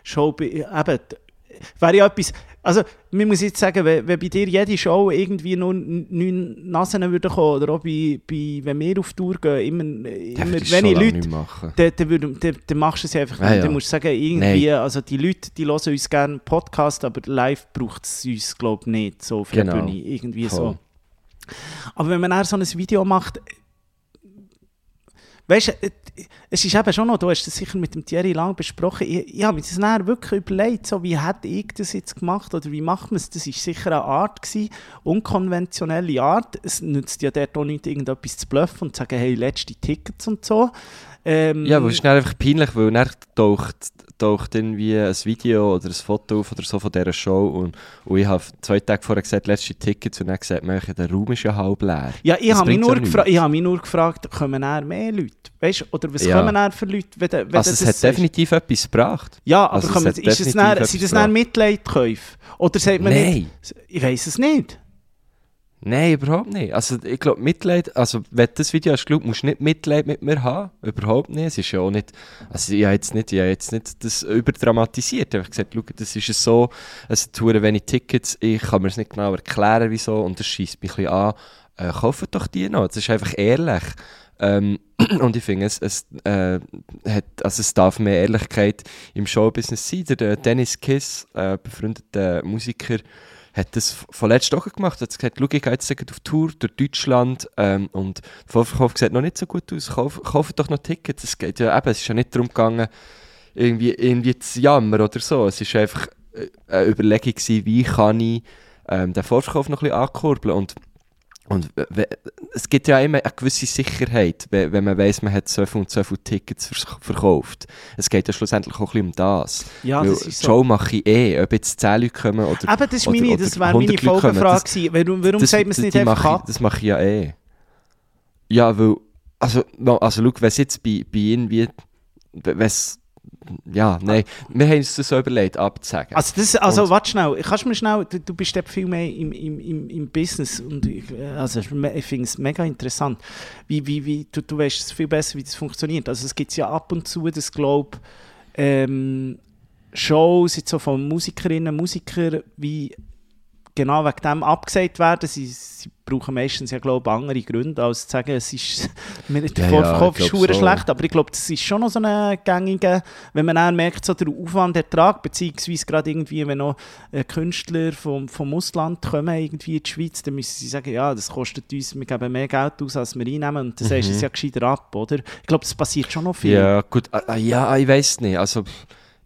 Show, eben, wäre ja etwas, also man muss jetzt sagen, wenn, wenn bei dir jede Show irgendwie nur neun Nasen würde kommen, oder auch bei, bei, wenn wir auf Tour gehen, immer, immer ich Leute dann, dann, würd- dann, dann machst du es einfach Ja, nicht. ja. Dann musst du sagen, irgendwie, also die Leute, die hören uns gerne Podcast, aber live braucht es uns, glaube ich, nicht, so der Genau. Bühne, irgendwie Voll. so. Aber wenn man dann so ein Video macht, weißt du, es ist eben schon noch, du hast das sicher mit dem Thierry lang besprochen, ich, ich habe mir das dann wirklich überlegt, so, wie hätte ich das jetzt gemacht oder wie macht man es? Das war sicher eine Art, gewesen, unkonventionelle Art. Es nützt ja dort auch nicht, irgendetwas zu bluffen und zu sagen, hey, letzte Tickets und so. Ähm, Ja, aber es ist dann einfach peinlich, weil dann taucht, taucht irgendwie ein Video oder ein Foto auf oder so von dieser Show und, und ich habe zwei Tage vorher gesagt, letzte Tickets und dann gesagt, man, der Raum ist ja halb leer. Ja, ich habe mich, habe mich nur gefragt, kommen eher mehr Leute? Weißt, oder was Ja. kommen eher für Leute, wenn, du- wenn Also du es hat sagst? definitiv etwas gebracht. Ja, aber also es kommen, hat ist es dann, sind das dann Mitleidkäufe? Oder sagt man Nein. nicht? Ich weiß es nicht. Nein, überhaupt nicht. Also ich glaube, Mitleid, also wenn du das Video hast geschaut, musst du nicht Mitleid mit mir haben. Überhaupt nicht. Es ist ja auch nicht, also ich habe jetzt nicht, ich habe jetzt nicht das überdramatisiert. Ich habe gesagt, das ist es so, es tun wenig Tickets, ich kann mir es nicht genau erklären, wieso, und das schießt mich ein bisschen an. Äh, kauft doch die noch, das ist einfach ehrlich. Ähm, und ich finde, es, es, äh, also es darf mehr Ehrlichkeit im Showbusiness sein. Der Dennis Kiss, äh, befreundeter Musiker, hat das von letzter Woche gemacht. Er hat gesagt, schau, ich gehe jetzt auf Tour durch Deutschland ähm, und der Vorverkauf sieht noch nicht so gut aus. Kauf, kauft doch noch Tickets. Es geht ja eben, es ist ja nicht darum gegangen, irgendwie, irgendwie zu jammern oder so. Es war einfach äh, eine Überlegung gewesen, wie kann ich ähm, den Vorverkauf noch ein bisschen ankurbeln und und es gibt ja immer eine gewisse Sicherheit, we- wenn man weiß, man hat so viel und so viele Tickets verkauft. Es geht ja schlussendlich auch ein bisschen um das. Ja, Weil das ist so. Show mache ich eh, ob jetzt 10 Leute kommen oder Eben, das, ist oder- meine, oder das wäre meine 100 Leute kommen. Folgefrage gewesen. Warum, warum das, sagt man es nicht einfach mache Das mache ich ja eh. Ja, weil, also, no, also schau, wenn es jetzt bei, bei irgendwie, wenn es, ja, nein, wir haben uns das so überlegt, abzusagen. Also, das, also Und- warte schnell, kannst du mir schnell, du, du bist viel mehr im, im, im, im Business und ich, äh, also, ich finde es mega interessant, wie, wie, wie, du, du weißt es viel besser, wie das funktioniert. Also es gibt ja ab und zu, das glaube ähm, Shows jetzt so von Musikerinnen und Musikern, wie genau wegen dem abgesagt werden. Sie, sie brauchen meistens ja, glaube ich, andere Gründe, als zu sagen, es ist, mir- der Ja, Vorverkauf ja, ist so. schlecht. Aber ich glaube, das ist schon noch so eine gängige, wenn man dann merkt, so der Aufwand, Ertrag, beziehungsweise gerade irgendwie, wenn noch äh, Künstler vom, vom Ausland kommen irgendwie in die Schweiz, dann müssen sie sagen, ja, das kostet uns, wir geben mehr Geld aus, als wir einnehmen und dann sagst du es ja gescheiter ab, oder? Ich glaube, das passiert schon noch viel. Mhm. Ja, gut, ah, ah, ja, ich weiß nicht. Also,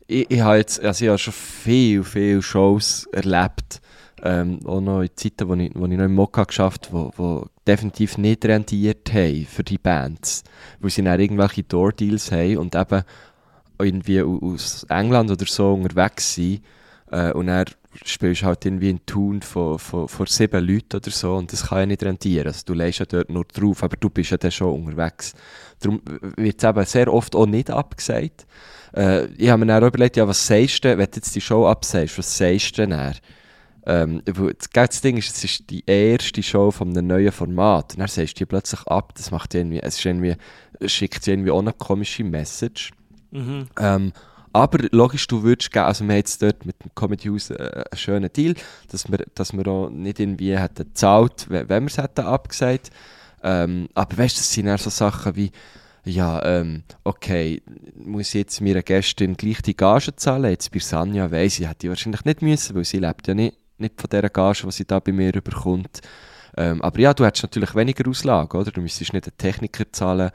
ich, ich habe jetzt, also ich habe schon viel, viel Shows erlebt. Ähm, auch noch in Zeiten, wo ich, wo ich noch im Mokka geschafft habe, wo, wo definitiv nicht rentiert haben für die Bands. Weil sie dann irgendwelche Door-Deals haben und eben irgendwie au- aus England oder so unterwegs sind. Äh, und dann spielst du halt irgendwie in Tun von, von, von sieben Leuten oder so und das kann ja nicht rentieren. Also du leist ja dort nur drauf, aber du bist ja dann schon unterwegs. Darum wird es eben sehr oft auch nicht abgesagt. Äh, ich habe mir dann auch überlegt, ja, was sagst du, wenn du jetzt die Show absagst, was sagst du denn? Ähm, das, Ding ist, es ist die erste Show von einem neuen Format. Und dann sagst du die plötzlich ab. Das macht irgendwie, es ist irgendwie, schickt irgendwie auch eine komische Message. Mhm. Ähm, aber logisch, du würdest gerne, also wir haben jetzt dort mit dem Comedy House äh, einen schönen Deal, dass wir, dass wir auch nicht irgendwie hätten gezahlt, wenn wenn wir es hätten abgesagt. Ähm, aber weißt du, das sind auch so Sachen wie, ja, ähm, okay, muss ich jetzt meiner Gästin gleich die Gage zahlen? Jetzt bei Sanja weiss ich, hätte ich wahrscheinlich nicht müssen, weil sie lebt ja nicht, nicht von dieser Gage, die sie da bei mir überkommt. Ähm, aber ja, du hättest natürlich weniger Auslagen, oder? Du müsstest nicht einen Techniker zahlen,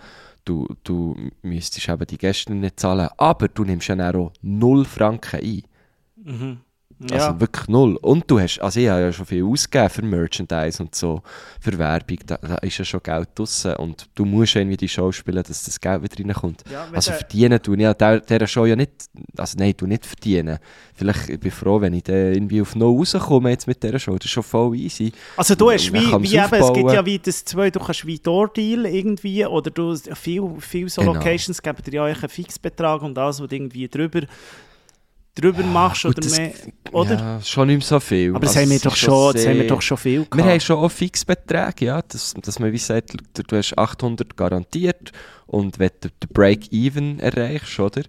du, du müsstest eben die Gäste nicht zahlen, aber du nimmst ja auch null Franken ein. Mhm. Ja. Also wirklich null. Und du hast, also ich habe ja schon viel ausgegeben für Merchandise und so, für Werbung, da, da ist ja schon Geld draussen und du musst ja irgendwie die Show spielen, dass das Geld wieder reinkommt. Ja, Also verdienen tue ich ja der, dieser Show ja nicht, also nein, du nicht verdienen. Vielleicht, ich bin froh, wenn ich dann irgendwie auf No rauskomme jetzt mit dieser Show, das ist schon voll easy. Also du hast wie, wie eben, es gibt ja wie das zwei, du kannst wie Door-Deal irgendwie, oder du, viel, viel so Genau. Locations geben dir ja einen Fixbetrag und alles, was irgendwie drüber, drüber machst oder das- mehr, oder? Ja, schon nicht mehr so viel. Aber das, Also haben wir doch schon, das haben wir doch schon viel Wir gehabt. haben schon auch Fixbeträge, ja, dass, dass man wie sagt, du, du hast 800 garantiert und wenn du den Break-Even erreichst, oder,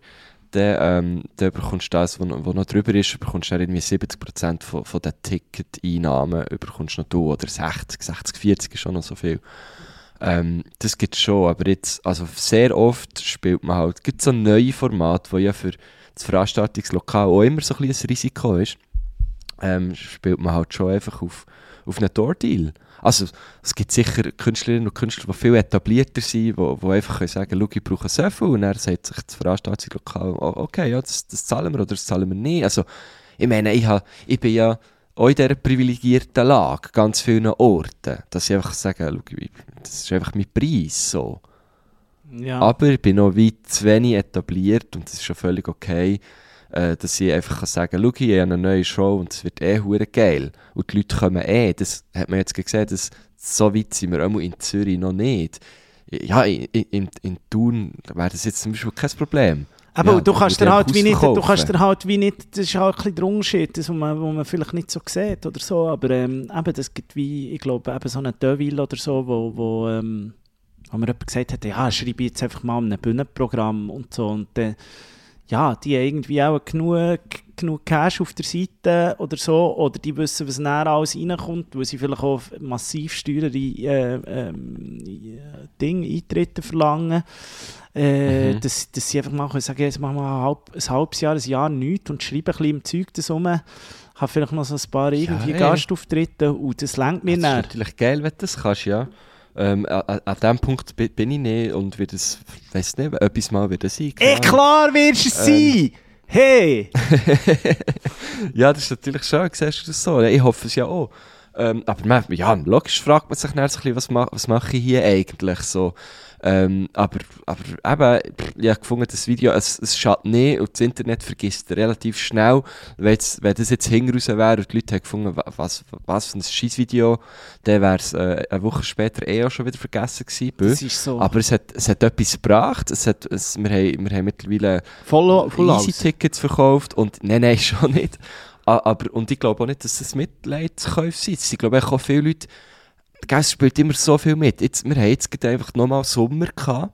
dann, ähm, dann bekommst du das, was noch, drüber ist, bekommst du dann irgendwie 70% von, von den Ticket-Einnahmen bekommst noch du, oder 60, 60, 40 ist schon noch so viel. Ähm, das gibt es schon, aber jetzt, also sehr oft spielt man halt, gibt so neue Formate, wo ja für das Veranstaltungslokal auch immer so ein ein Risiko ist, ähm, spielt man halt schon einfach auf, auf einen Door-Deal. Also, es gibt sicher Künstlerinnen und Künstler, die viel etablierter sind, die, die einfach können sagen können, ich brauche so viel. Und dann sagt sich das Veranstaltungslokal, oh, okay, ja, das, das zahlen wir oder das zahlen wir nicht. Also, ich meine, ich, habe, ich bin ja auch in dieser privilegierten Lage, ganz vielen Orten, dass ich einfach sage, das ist einfach mein Preis, so. Ja. Aber ich bin noch weit zu wenig etabliert und das ist schon völlig okay, äh, dass ich einfach kann sagen kann, schau, ich habe eine neue Show und es wird eh hure geil. Und die Leute kommen eh, das hat man jetzt gesehen, dass so weit sind wir auch in Zürich noch nicht. Ja, in, in, in Thun wäre das jetzt zum Beispiel kein Problem. Aber Ja, du kannst dir ich halt wie nicht, du kannst dir halt wie nicht, das ist halt ein bisschen der Unterschied, das, was man, was man vielleicht nicht so sieht oder so, aber ähm, eben, das gibt wie, ich glaube, eben so eine Deville oder so, wo, wo, ähm, wo mir jemand gesagt hat, ja, schreibe jetzt einfach mal ein Bühnenprogramm und so und dann, ja, die haben irgendwie auch genug, genug Cash auf der Seite oder so, oder die wissen, was näher alles reinkommt, weil sie vielleicht auch massiv steurere äh, äh, Dinge, Eintritte verlangen. Äh, Mhm. dass, dass sie einfach mal können sagen, jetzt machen wir ein, halb, ein halbes Jahr, ein Jahr nichts und schreiben ein bisschen im Zeug das rum. Habe vielleicht noch so ein paar irgendwie ja. Gastauftritte und das lenkt mir Das ist näher. natürlich geil, wenn du das kannst, ja. Ähm, an, an dem Punkt bi- bin ich nicht und wird es, weiß nicht, etwas mal wieder sein. keine Eh, Ahnung. klar wirst du es Ähm. sein! Hey! Ja, das ist natürlich schon, siehst du das so? Ich hoffe es ja auch. Ähm, aber man, ja, logisch fragt man sich dann so ein bisschen, was, ma was mache ich hier eigentlich so. Ähm, aber, aber eben, ich habe gefunden, das Video, es, es schadet nicht und das Internet vergisst relativ schnell. Wenn, jetzt, wenn das jetzt hinten wäre und die Leute haben gefunden, wa- was, was für ein scheiß Video, dann wäre es äh, eine Woche später eh auch schon wieder vergessen gewesen. Das ist so. Aber es hat, es hat etwas gebracht. Es hat, es, wir, haben, wir haben mittlerweile. Easy-Tickets verkauft und nein, nein, schon nicht. Aber, und ich glaube auch nicht, dass das Mitleidskäufe sind. Es sind, glaube ich, auch viele Leute, es spielt immer so viel mit. Jetzt, wir haben jetzt einfach nochmal Sommer gehabt.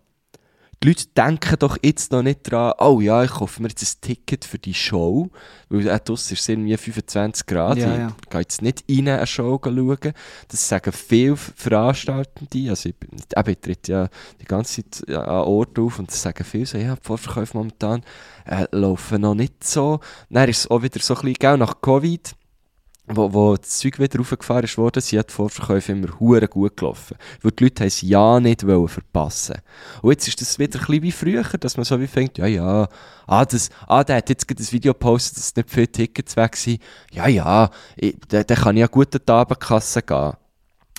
Die Leute denken doch jetzt noch nicht dran, oh ja, ich kaufe mir jetzt ein Ticket für die Show, weil äh, draussen ist irgendwie 25 Grad. Ja, ich ja. gehe jetzt nicht rein eine Show schauen. Das sagen viele Veranstaltende. Also ich, eben, ich trete ja die ganze Zeit ja, an Orten auf und das sagen viele so, ja, die Vorverkäufe momentan äh, laufen noch nicht so. Dann ist es auch wieder so ein bisschen, gell, nach Covid, wo, wo das Zeug wieder raufgefahren ist worden, sind die Vorverkäufe immer hure gut gelaufen. Weil die Leute haben es ja nicht wollen verpassen. Und jetzt ist das wieder ein bisschen wie früher, dass man so wie fängt, ja, ja, ah, das, ah, der hat jetzt gerade ein Video gepostet, dass nicht viele Tickets weg sind. Ja, ja, ich, der, der kann ja gut an die Abendkasse gehen.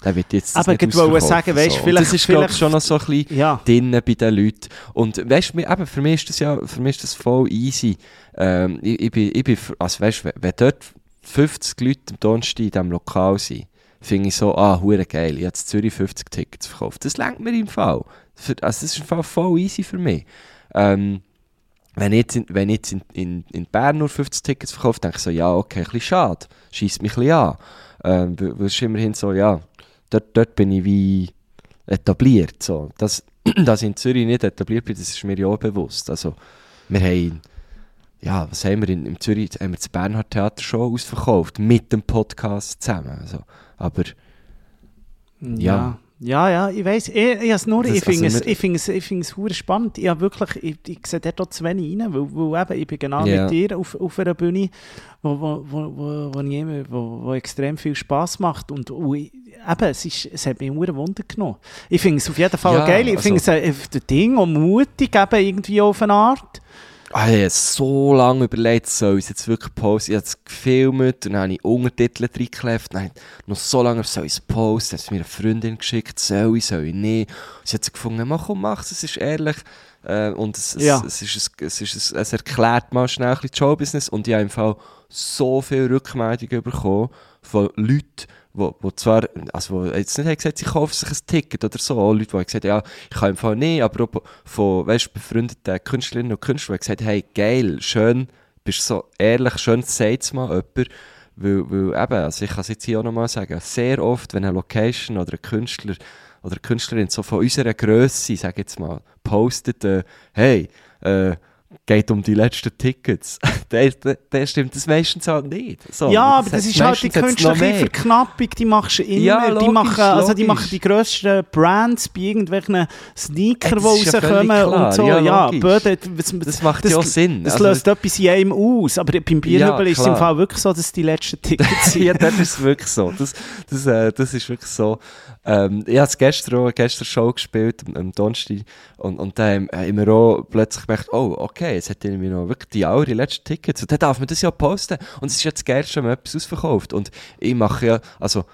Der wird jetzt das Aber ich wollte sagen, weisst, so. Vielleicht- Das ist, glaube ich, vielleicht- schon noch so ein bisschen Ja. drinnen bei den Leuten. Und weißt du, eben, für mich ist das ja für mich ist das voll easy. Ähm, ich, ich bin, ich bin, also weißt, wenn dort 50 Leute am Donnerstag in diesem Lokal sind, finde ich so, ah, hure geil, ich habe in Zürich 50 Tickets verkauft. Das lenkt mir im Fall. Also das ist im Fall voll easy für mich. Ähm, wenn ich jetzt, in, wenn ich jetzt in, in, in Bern nur 50 Tickets verkaufe, denke ich so, ja, okay, ein bisschen schade, schießt mich ein bisschen an. Ähm, weil es immerhin so, ja, dort, dort bin ich wie etabliert. So. Dass, dass ich in Zürich nicht etabliert bin, das ist mir ja auch bewusst. Also, wir haben, ja, was haben wir in, in Zürich, haben wir das Bernhard Theater schon ausverkauft, mit dem Podcast zusammen. Also, aber Ja. Ja, ja, ich weiss, ich, ich, has nur, Das- ich finde also es, wir- ich finde es, ich finde es spannend. Ich habe wirklich, ich, ich sehe dort zu wenig rein, weil, weil eben, ich bin genau Ja. mit dir auf, auf einer Bühne, wo, wo, wo, wo, wo, immer, wo, wo extrem viel Spass macht und, und ich, eben, es, ist, es hat mich ein Wunder genommen. Ich finde es auf jeden Fall Ja, geil, ich also- finde es ein, ein Ding und mutig eben irgendwie auf eine Art. Ah, ich habe so lange überlegt, soll ich es jetzt wirklich posten? Ich habe es gefilmt und dann habe ich Untertitel reingeklebt. Dann noch so lange, soll ich es posten? Dann hat es mir eine Freundin geschickt, soll ich, soll ich nicht? Und sie hat gefunden, mach komm, mach es, es ist ehrlich. Äh, und es, Ja. es, es, ist, es, ist, es erklärt mal schnell ein bisschen das Showbusiness. Und ich habe im Fall so viele Rückmeldungen bekommen von Leuten, wo, wo zwar, also wo jetzt nicht haben gesagt, sie kaufen sich ein Ticket oder so, auch Leute, die haben gesagt, ja, ich kann im Fall nicht, aber auch von, weißt, befreundeten Künstlerinnen und Künstlern, die gesagt, hey, geil, schön, bist so ehrlich, schön sagt es mal jemand, weil, weil eben, also ich kann es jetzt hier auch nochmal sagen, sehr oft, wenn eine Location oder ein Künstler oder eine Künstlerin so von unserer Grösse, sag jetzt mal, postet, äh, hey, äh, geht um die letzten Tickets. der, der, der stimmt das meistens halt nicht. So, ja, aber das hat- ist halt die künstliche. Verknappung, die machst du immer. Ja, die, logisch, machen, also die machen die grössten Brands bei irgendwelchen Sneaker, Ey, die das ja rauskommen klar. und so. Ja, Ja, logisch. Böde, das, Das macht ja auch Sinn. Das Also- löst etwas in einem aus. Aber beim Bierhübel Ja, ist es im. Fall wirklich so, dass die letzten Tickets sind. ja, das ist wirklich so. Das, das, äh, das ist wirklich so. Ähm, ich habe es gestern auch, gestern Show gespielt, am, am Donnerstag, und, und dann haben wir auch plötzlich gemerkt, oh, okay, jetzt hat irgendwie noch wirklich die Auri letzten Tickets, und dann darf man das ja posten. Und es ist das Geilste, wenn man etwas ausverkauft. Und ich mache ja, also,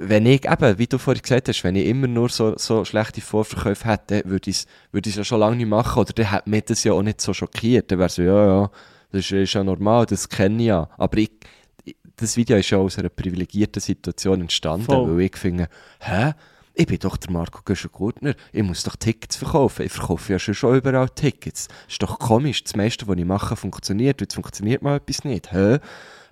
wenn ich eben, wie du vorhin gesagt hast, wenn ich immer nur so, so schlechte Vorverkäufe hätte, würde ich es würde ja schon lange nicht machen, oder dann hätte mich das ja auch nicht so schockiert. Dann wäre so, ja, ja, das ist, ist ja normal, das kenne ich ja. Aber ich, das Video ist ja aus einer privilegierten Situation entstanden, Voll. weil ich finde, hä? Ich bin doch der Marco Göschen-Gurtner, ich muss doch Tickets verkaufen. Ich verkaufe ja schon, schon überall Tickets. ist doch komisch, das meiste, was ich mache, funktioniert. Jetzt funktioniert mal etwas nicht. Hä?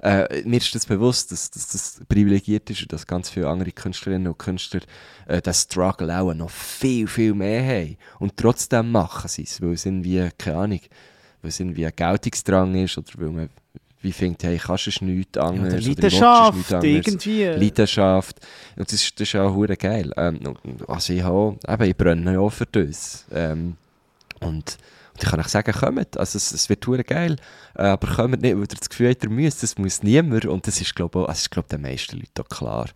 Äh, mir ist das bewusst, dass, dass das privilegiert ist und dass ganz viele andere Künstlerinnen und Künstler äh, das Struggle auch noch viel, viel mehr haben. Und trotzdem machen sie es, weil es irgendwie, keine Ahnung, weil es irgendwie ein Geltungsdrang ist oder weil man wie findet, hey, kannst du nichts anderes? oder du Leidenschaft, nichts anderes? irgendwie. Leidenschaft. Und das ist, das ist ja auch hure geil. Ähm, also ich, habe, eben, ich brenne ja auch für das. Ähm, und, und ich kann euch sagen, kommt. Also es, es wird hure geil. Äh, aber kommt nicht, weil ihr das Gefühl habt, ihr müsst. Das muss niemand. Und das ist, glaube ich, auch- das ist, glaube ich, den meisten Leuten auch klar.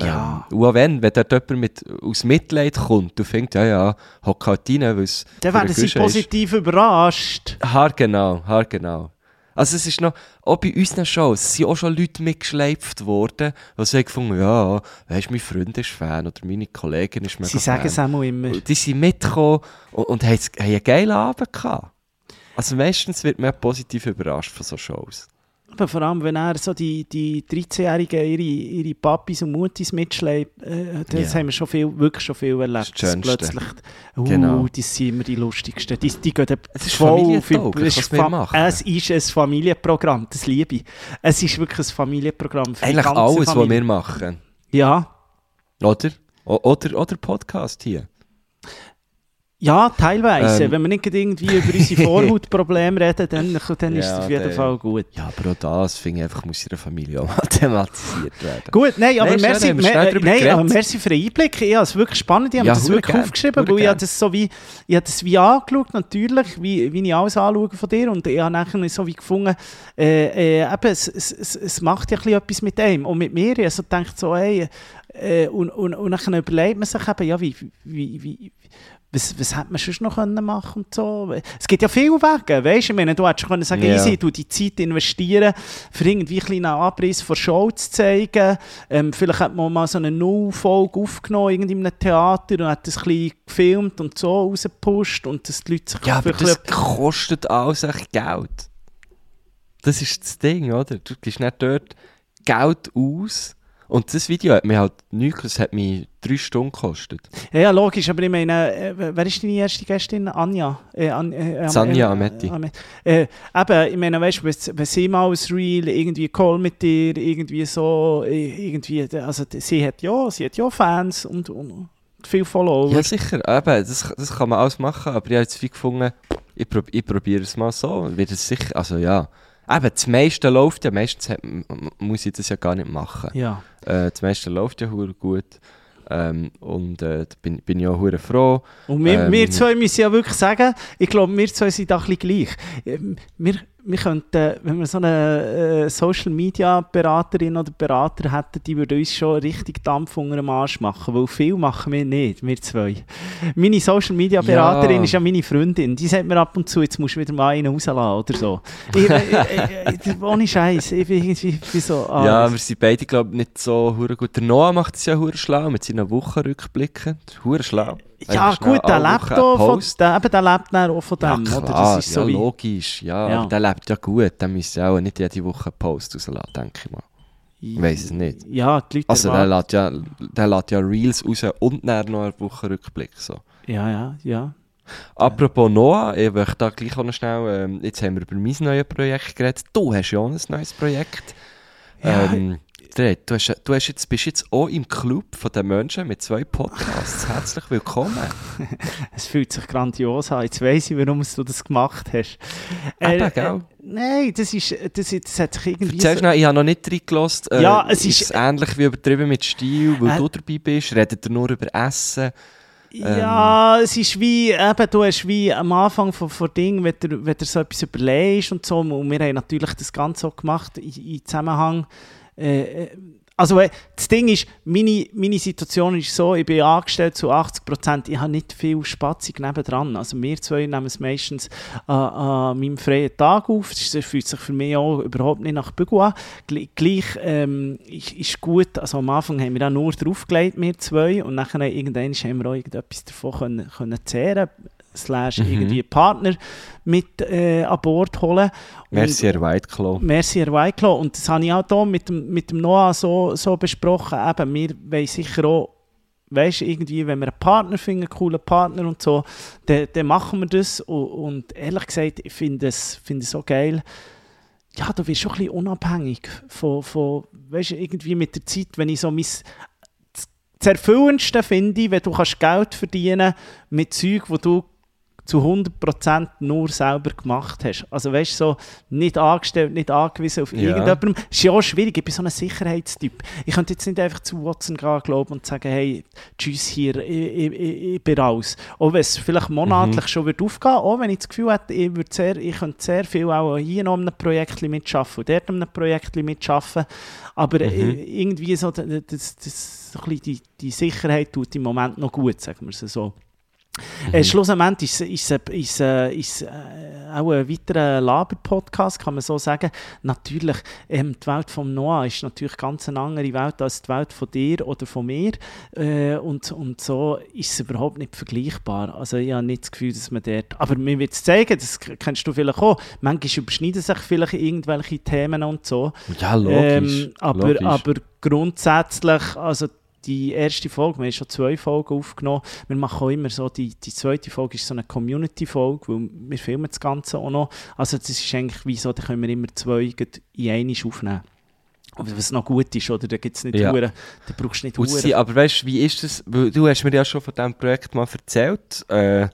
Ja. Ähm, und auch wenn, wenn dort jemand mit, aus Mitleid kommt, du findest, ja, ja, hock halt rein, weil es Dann werden den sie Guschen ist. positiv überrascht. Haargenau, haargenau. Also es ist noch, auch bei unseren Shows, es sind auch schon Leute mitgeschleift worden, die sagen gefunden, ja, weisst, mein Freund ist Fan oder meine Kollegin ist mega Sie sagen es Fan. auch immer. Und Die sind mitgekommen und, und haben, haben einen geilen Abend gehabt. Also meistens wird man positiv überrascht von so Shows. Aber vor allem, wenn er so die, die 13-Jährigen ihre, ihre Papis und Mutis mitschleppt, äh, das Ja. haben wir schon viel, wirklich schon viel erlebt. Das plötzlich, uh, Genau. die sind immer die lustigsten. Die, die gehen Es ist voll familientauglich, es was ist. Es ist ein Familienprogramm, das liebe ich. Es ist wirklich ein Familienprogramm für Eigentlich alles, was Familie. wir machen. Ja, Oder? O- Oder, oder Podcast hier. Ja, teilweise. Ähm. Wenn wir nicht irgendwie über unsere Vorhautprobleme reden, dann, dann ist Ja, es auf jeden der- Fall gut. Ja, aber auch das finde ich einfach, muss in der Familie auch mal thematisiert werden. Gut, nein, aber Nein, merci, drüber nein, aber merci für den Einblick. Ich habe es wirklich spannend. Ich habe Ja, das wirklich gern, aufgeschrieben, weil ich habe das so wie, ich habe das wie angeschaut, natürlich, wie, wie ich alles anschaue von dir. Und ich habe nachher so wie gefunden, äh, äh, eben, es, es, es, es macht ja ein bisschen etwas mit einem und mit mir. Ich habe so gedacht, so, hey, äh, und, und, und dann überlegt man sich eben, ja, wie, wie, wie, was, was hätte man sonst noch können machen und so. Es gibt ja viele Wege, weißt du? Ich meine, du hättest schon können sagen, Ja. easy, du die Zeit investieren, für irgendwie einen kleinen Abriss von Show zu zeigen. Ähm, vielleicht hat man mal so eine Null-Folge aufgenommen, irgendwie in einem Theater und hat das ein bisschen gefilmt und so rausgepusht und dass die Leute sich Ja, aber das kostet alles echt Geld. Das ist das Ding, oder? Du gibst nicht dort Geld aus. Und das Video hat mir halt nichts, es hat mich drei Stunden gekostet. Ja, ja, logisch, aber ich meine, äh, wer ist deine erste Gästin? Anja? Äh, An, äh, Sanja äh, Ametti. Ame- Äh, eben, ich meine, weißt du, wenn- sie mal ein Reel, irgendwie Call mit dir, irgendwie so, irgendwie, also sie hat ja, sie hat ja Fans und, und viele Follower. Ja, sicher, eben, das, das kann man alles machen, aber ich habe jetzt wie gefunden, ich, prob, ich probiere es mal so. Wird es sicher, also ja. Eben, das meiste läuft ja, meistens hat, muss ich das ja gar nicht machen. Ja. Äh, das meiste läuft ja gut. Ähm, und äh, da bin, bin ich auch hure froh. Und wir, Ähm, wir zwei müssen ja wirklich sagen, ich glaube, wir zwei sind da ein bisschen gleich. Ähm, Wir, wir könnten, wenn wir so eine äh, Social Media Beraterin oder Berater hätten, die würde uns schon richtig Dampf unter dem Arsch machen, weil viel machen wir nicht, wir zwei. Meine Social Media Beraterin Ja. ist ja meine Freundin, die sagt mir ab und zu, jetzt musst du wieder mal einen rauslassen oder so. Ich, ich, ich, ich, ohne Scheiß, ich bin irgendwie so... ah, Ja, wir sind beide, glaube ich, nicht so gut. Der Noah macht es ja schlau mit seinen Wochenrückblicken. Schlau. Ja gut, der lebt, auch der, eben, der lebt dann auch von Ja, dem. klar, oder? Das ist so ja, wie, logisch. Ja, Ja. aber der lebt ja gut. Der müsste auch nicht jede Woche einen Post rauslassen, denke ich mal. Ich weiss es nicht. Ja, die Leute Also der lässt ja, der lässt ja Reels raus und dann noch einen Wochenrückblick. So. Ja, ja, ja. Apropos Noah, ich möchte da gleich auch noch schnell, ähm, jetzt haben wir über mein neues Projekt geredet. Du hast ja auch ein neues Projekt. Ja, Ähm, Fred, du, hast, du hast jetzt, bist jetzt auch im Club von den Menschen mit zwei Podcasts. Herzlich willkommen. Es fühlt sich grandios an. Jetzt weiss ich, warum du das gemacht hast. Eben, gell? nein, das, ist, das, das hat sich irgendwie... Erzähl schnell, ich habe noch nicht reingelassen. Äh, Ja, es ist... ist- ähnlich wie übertrieben mit Stil, weil Äh. du dabei bist? Redet ihr nur über Essen? Ja, es ist wie, eben, du hast wie am Anfang von, von Ding, wenn du, wenn du so etwas überlegst und so, und wir haben natürlich das Ganze so gemacht in Zusammenhang, äh, äh, also äh, das Ding ist, meine, meine Situation ist so, ich bin angestellt zu 80%, ich habe nicht viel Spatzig nebendran, also wir zwei nehmen es meistens an, an meinem freien Tag auf, das fühlt sich für mich auch überhaupt nicht nach Bügel an, Gl gleich ähm, ist, ist gut, also am Anfang haben wir auch nur draufgelegt, wir zwei, und nachher irgendwann haben wir auch irgendetwas davon können, können zehren, slash Mhm. irgendwie Partner mit äh, an Bord holen. Und- Merci, Herr Whiteclaw. Merci, Herr Weiklo. Und das habe ich auch hier mit dem, mit dem Noah so, so besprochen. Eben, wir wollen sicher auch, weißt irgendwie, wenn wir einen Partner finden, einen coolen Partner und so, dann, dann machen wir das. Und, und ehrlich gesagt, ich finde es, finde es so geil. Ja, du wirst schon ein bisschen unabhängig von, von weißt du, irgendwie mit der Zeit, wenn ich so mein das Erfüllendste finde wenn du kannst Geld verdienen mit Zeug, wo du zu 100% nur selber gemacht hast. Also weißt du, so nicht angestellt, nicht angewiesen auf Ja. irgendjemandem. Das ist ja auch schwierig, ich bin so ein Sicherheitstyp. Ich könnte jetzt nicht einfach zu Watson gehen glauben und sagen, hey, tschüss hier, ich, ich, ich, ich bin raus. Auch wenn es vielleicht monatlich schon wird aufgehen, auch wenn ich das Gefühl hätte, ich, würde sehr, ich könnte sehr viel auch hier noch an einem Projekt mitschaffen und dort an einem Projekt mitschaffen. Aber äh, irgendwie so, das, das, das, so ein bisschen die, die Sicherheit tut im Moment noch gut, sagen wir es so. Äh, schlussendlich ist es ist, es- ist, es, äh, auch ein weiterer Laber-Podcast, kann man so sagen. Natürlich, ähm, die Welt von Noah ist natürlich ganz eine andere Welt als die Welt von dir oder von mir. Äh, und, und so ist es überhaupt nicht vergleichbar. Also ich habe nicht das Gefühl, dass man dort... Aber mir wird es zeigen, das kennst du vielleicht auch. Manchmal überschneiden sich vielleicht irgendwelche Themen und so. Ja, logisch. Ähm, aber, logisch. aber grundsätzlich, also die erste Folge, wir haben schon zwei Folgen aufgenommen. Wir machen auch immer so, die, die zweite Folge ist so eine Community-Folge, weil wir filmen das Ganze auch noch. Also das ist eigentlich wie so, da können wir immer zwei in einmal aufnehmen. Aber was noch gut ist, oder? Da gibt es nicht Ja. Huren, da brauchst du nicht Huren. sie, aber weißt du, wie ist das? Du hast mir ja schon von diesem Projekt mal erzählt. Äh,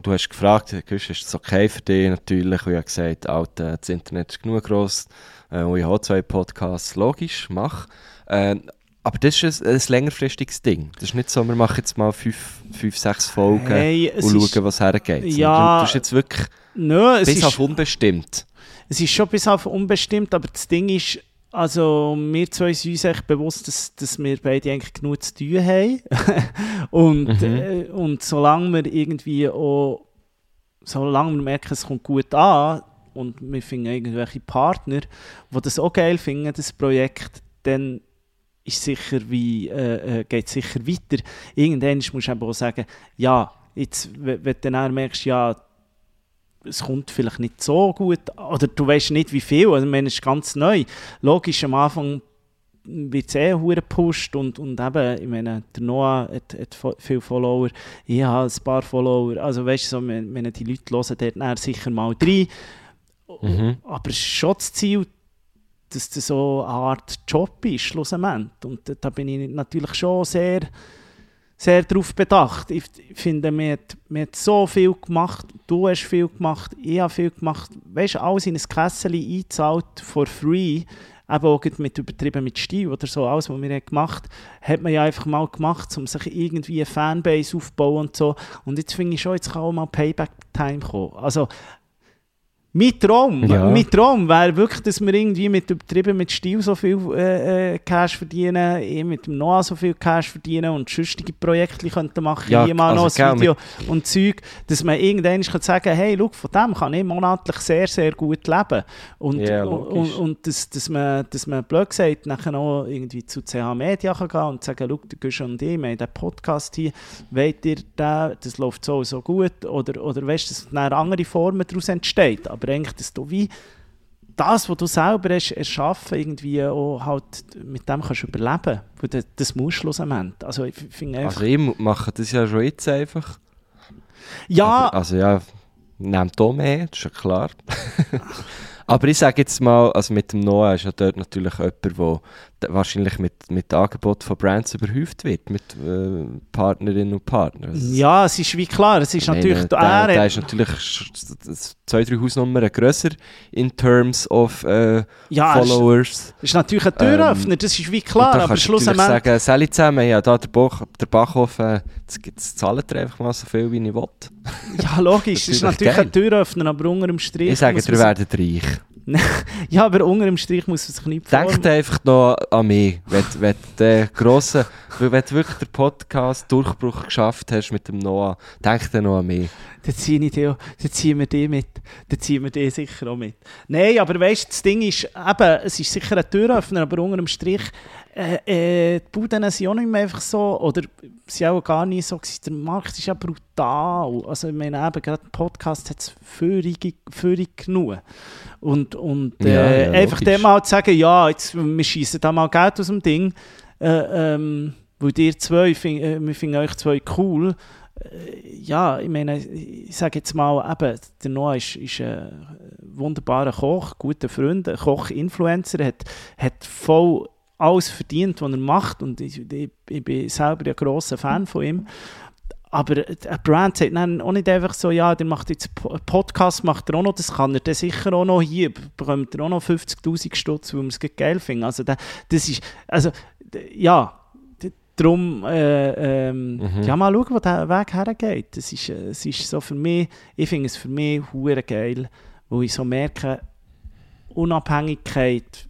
du hast gefragt, ist das okay für dich? Natürlich. Und ich gesagt, Alter, das Internet ist genug gross. Äh, und ich habe zwei Podcasts. Logisch, mach. Äh, aber das ist ein, ein längerfristiges Ding. Das ist nicht so, wir machen jetzt mal fünf, fünf sechs Folgen Hey, und ist- schauen, was hergeht. Ja, Du bist jetzt wirklich es bis ist, auf unbestimmt. Es ist schon bis auf unbestimmt, aber das Ding ist, also wir zwei sind uns echt bewusst, dass, dass wir beide eigentlich genug zu tun haben. und, Mhm. äh, und solange wir irgendwie auch, solange wir merken, es kommt gut an und wir finden irgendwelche Partner, die das auch geil finden, das Projekt, dann ist sicher wie, äh, äh, geht es sicher weiter. Irgendwann musst du auch sagen, ja, jetzt, wenn du dann merkst, ja, es kommt vielleicht nicht so gut, oder du weißt nicht wie viel, also es ist ganz neu. Logisch, am Anfang wird es eh gepusht und, und eben, ich meine, der Noah hat, hat viele Follower, ich habe ein paar Follower, also weißt du, so, wenn, wenn die Leute hören, dort dann sicher mal rein. Mhm. Aber es ist schon das Ziel, dass das so eine Art Job ist, schlussendlich. Und da- bin ich natürlich schon sehr, sehr darauf bedacht. Ich finde, man hat, man hat so viel gemacht, du hast viel gemacht, ich habe viel gemacht. Weißt du, alles in ein Kessel eingezahlt, for free. Eben auch mit übertrieben mit Stil oder so, alles, was wir haben gemacht hat man ja einfach mal gemacht, um sich irgendwie eine Fanbase aufzubauen und so. Und jetzt finde ich schon, jetzt kann auch mal Payback-Time kommen. Also, mein Traum, Ja. mein Traum wäre wirklich, dass wir irgendwie mit übertrieben mit Stil so viel äh, äh, Cash verdienen, ich mit dem Noah so viel Cash verdienen und sonstige Projekte könnten machen, Ja, hier mal also, noch ein Video und Zeug, dass man irgendwann kann sagen hey, schau, von dem kann ich monatlich sehr, sehr gut leben. Und, Ja, und, und, und dass, dass, man, dass man blöd gesagt, nachher auch irgendwie zu CH Media kann gehen und sagen, schau, der Gusch und ich, wir haben diesen Podcast hier, wollt ihr den, das läuft so so gut, oder, oder weißt du, dass dann andere Formen daraus entsteht, aber eigentlich, dass du wie das, was du selber hast erschaffen, irgendwie auch halt mit dem kannst du überleben. Weil das, das musst du schlussendlich. Also ich finde einfach... Also ich mache das ja schon jetzt einfach. ja, Aber, also ja, nehmt auch mehr, das ist ja klar. Aber ich sage jetzt mal, also mit dem Noah ist ja dort natürlich jemand, der wahrscheinlich mit, mit Angebot von Brands überhäuft wird, mit äh, Partnerinnen und Partnern. Ja, es ist wie klar, es ist ich meine, natürlich... der, er der ist natürlich zwei, drei Hausnummern grösser in terms of äh, ja, er ist, Followers. ist natürlich ein Türöffner, das ist wie klar, aber natürlich schlussendlich... sagen, Sally zusammen, ja, da der, Bach, der Bachhof, äh, jetzt, ihr einfach mal so viel, wie ich will. Ja, logisch, das ist Natürlich natürlich geil. ein Türöffner, aber unter dem Strich... Ich sage, ihr werdet reich. Ja, aber unter dem Strich muss sich nicht Denkt einfach noch an mich, wenn, wenn der grosse, weil wenn du wirklich den Podcast-Durchbruch geschafft hast mit dem Noah, denk dann noch an mich. Dann ziehen, die, auch- dann ziehen wir die mit. Dann ziehen wir die sicher auch mit. Nein, aber weißt du, das Ding ist, eben, es ist sicher ein Türöffner, aber unter dem Strich, äh, äh, die Buden sind auch nicht mehr einfach so, oder sie auch gar nicht so gewesen. Der Markt ist ja brutal. Also ich meine, eben, gerade ein Podcast hat es völlig, völlig genug. Und, und äh, Ja, ja, einfach dem mal zu sagen, ja, jetzt, wir schießen da mal Geld aus dem Ding, äh, ähm, weil ihr zwei, fin- äh, wir finden euch zwei cool, äh, ja, ich meine, ich sage jetzt mal, eben, der Noah ist, ist ein wunderbarer Koch, guter Freund, Koch-Influencer, hat, hat voll alles verdient, was er macht und ich, ich, ich bin selber ein grosser Fan von ihm. Aber eine Brand sagt dann auch nicht einfach so, ja, der macht jetzt Podcast, macht er auch noch, das kann er dann sicher auch noch hier, bekommt er auch noch 50'000 Stutz, weil wir es geil finden. Also da- das ist, also ja, darum, äh, ähm, Mhm. ja, mal schauen, wo der Weg hergeht. Das ist, äh, es ist so für mich, ich finde es für mich hure geil, wo ich so merke, Unabhängigkeit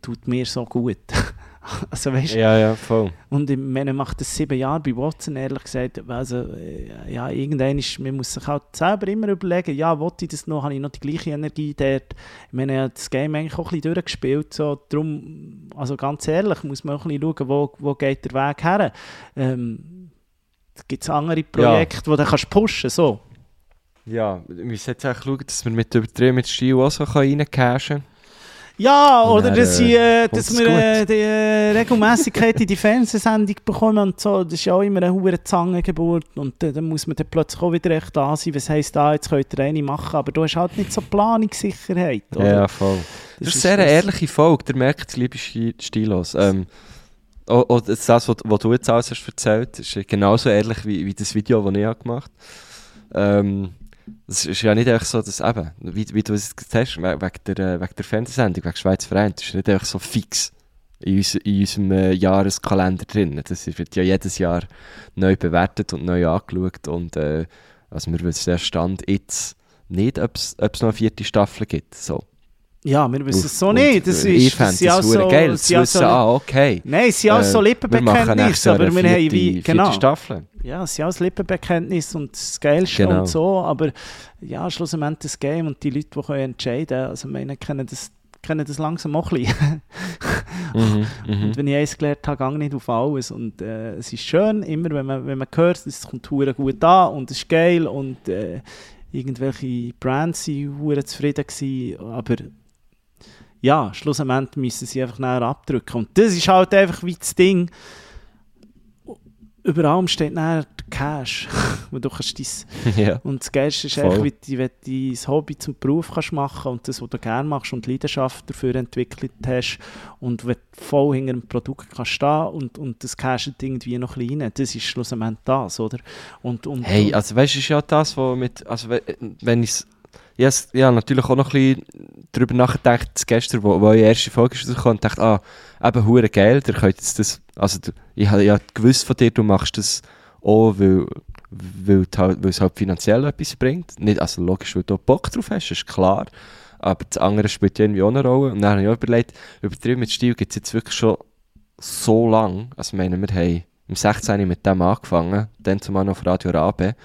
tut mir so gut. also weißt Ja, ja, voll. und ich meine, macht das sieben Jahre bei Watson, ehrlich gesagt. Also, äh, ja, irgendwann ist, man muss sich halt selber immer überlegen, ja, wollte ich das noch, habe ich noch die gleiche Energie dort? Ich meine, ich habe das Game eigentlich auch ein bisschen durchgespielt, so, darum, also ganz ehrlich, muss man auch ein bisschen schauen, wo, wo geht der Weg her. Ähm, es gibt andere Projekte, die du kannst pushen so. Ja, wir müssen jetzt eigentlich schauen, dass wir mit übertrieben mit Stil auch so reincashen können. Ja, oder dann, dass, sie, äh, dass kommt's wir äh, die äh, Regelmäßigkeit in die Fernsehsendung bekommen und so. Das ist ja auch immer eine hohe Zangengeburt. Und äh, dann muss man dann plötzlich auch wieder echt da sein. Was heisst da, jetzt könnt ihr eine machen, aber du hast halt nicht so Planungssicherheit. Oder? Ja, voll. Das, ist sehr eine ehrliche Folge, der merkt es, liebe Sti- Stilos. Ähm, auch, auch das, das, was, was du jetzt alles hast erzählt, ist genauso ehrlich wie, wie das Video, das ich habe gemacht habe. Ähm, es ist ja nicht einfach so, dass eben, wie, wie du es gesagt hast, we- wegen der, äh, wegen der Fernsehsendung, wegen Schweiz Verein, das ist nicht einfach so fix in, uns, in unserem äh, Jahreskalender drin. Das wird ja jedes Jahr neu bewertet und neu angeschaut und äh, also wir wissen der Stand jetzt nicht, ob es noch eine vierte Staffel gibt. So. Ja, wir wissen es so Und, nicht. Das ist, ich fände auch so, geil, zu auch wissen, so, ah, okay. Nein, es sind auch so Äh, nächstes Lippenbekenntnisse, Jahr aber wir haben wie, genau. Staffel. Ja, es sind alles Lippenbekenntnisse und das Geilste Genau. und so, aber ja, schlussendlich das Game und die Leute, die können entscheiden also meine, kennen das, kennen das langsam auch ein bisschen. Mhm, mhm. Und wenn ich eins gelernt habe, gehe nicht auf alles. Und äh, es ist schön, immer wenn man, wenn man hört, es kommt gut an und es ist geil und äh, irgendwelche Brands waren zufrieden gewesen, aber ja, schlussendlich müssen sie einfach näher abdrücken. Und das ist halt einfach wie das Ding. Über allem steht näher der Cash, wo du kannst dein ja. und das Geilste ist Voll. eigentlich, wie du, du dein Hobby zum Beruf kannst machen und das, was du gerne machst und Leidenschaft dafür entwickelt hast und wenn du voll hinter einem Produkt kannst stehen und, und das casht irgendwie noch ein rein, das ist schlussendlich das, oder? Und, und, Hey, also weißt du, ist ja das, was mit, also we- wenn ich ja, es- ja, natürlich auch noch ein bisschen darüber nachgedacht, gestern, wo, wo die erste Folge rausgekommen, und dachte, ah, eben hure geil, der könnt jetzt das, also ich habe ja gewusst von dir, du machst das auch, weil, weil, weil es halt finanziell etwas bringt. Nicht, also logisch, weil du Bock drauf hast, ist klar. Aber das andere spielt ja irgendwie auch eine Rolle. Und dann habe ich auch überlegt, übertrieben mit Stil gibt es jetzt wirklich schon so lang. Also ich meine, wir haben im 16. mit dem angefangen, dann zumal noch auf Radio Rabe.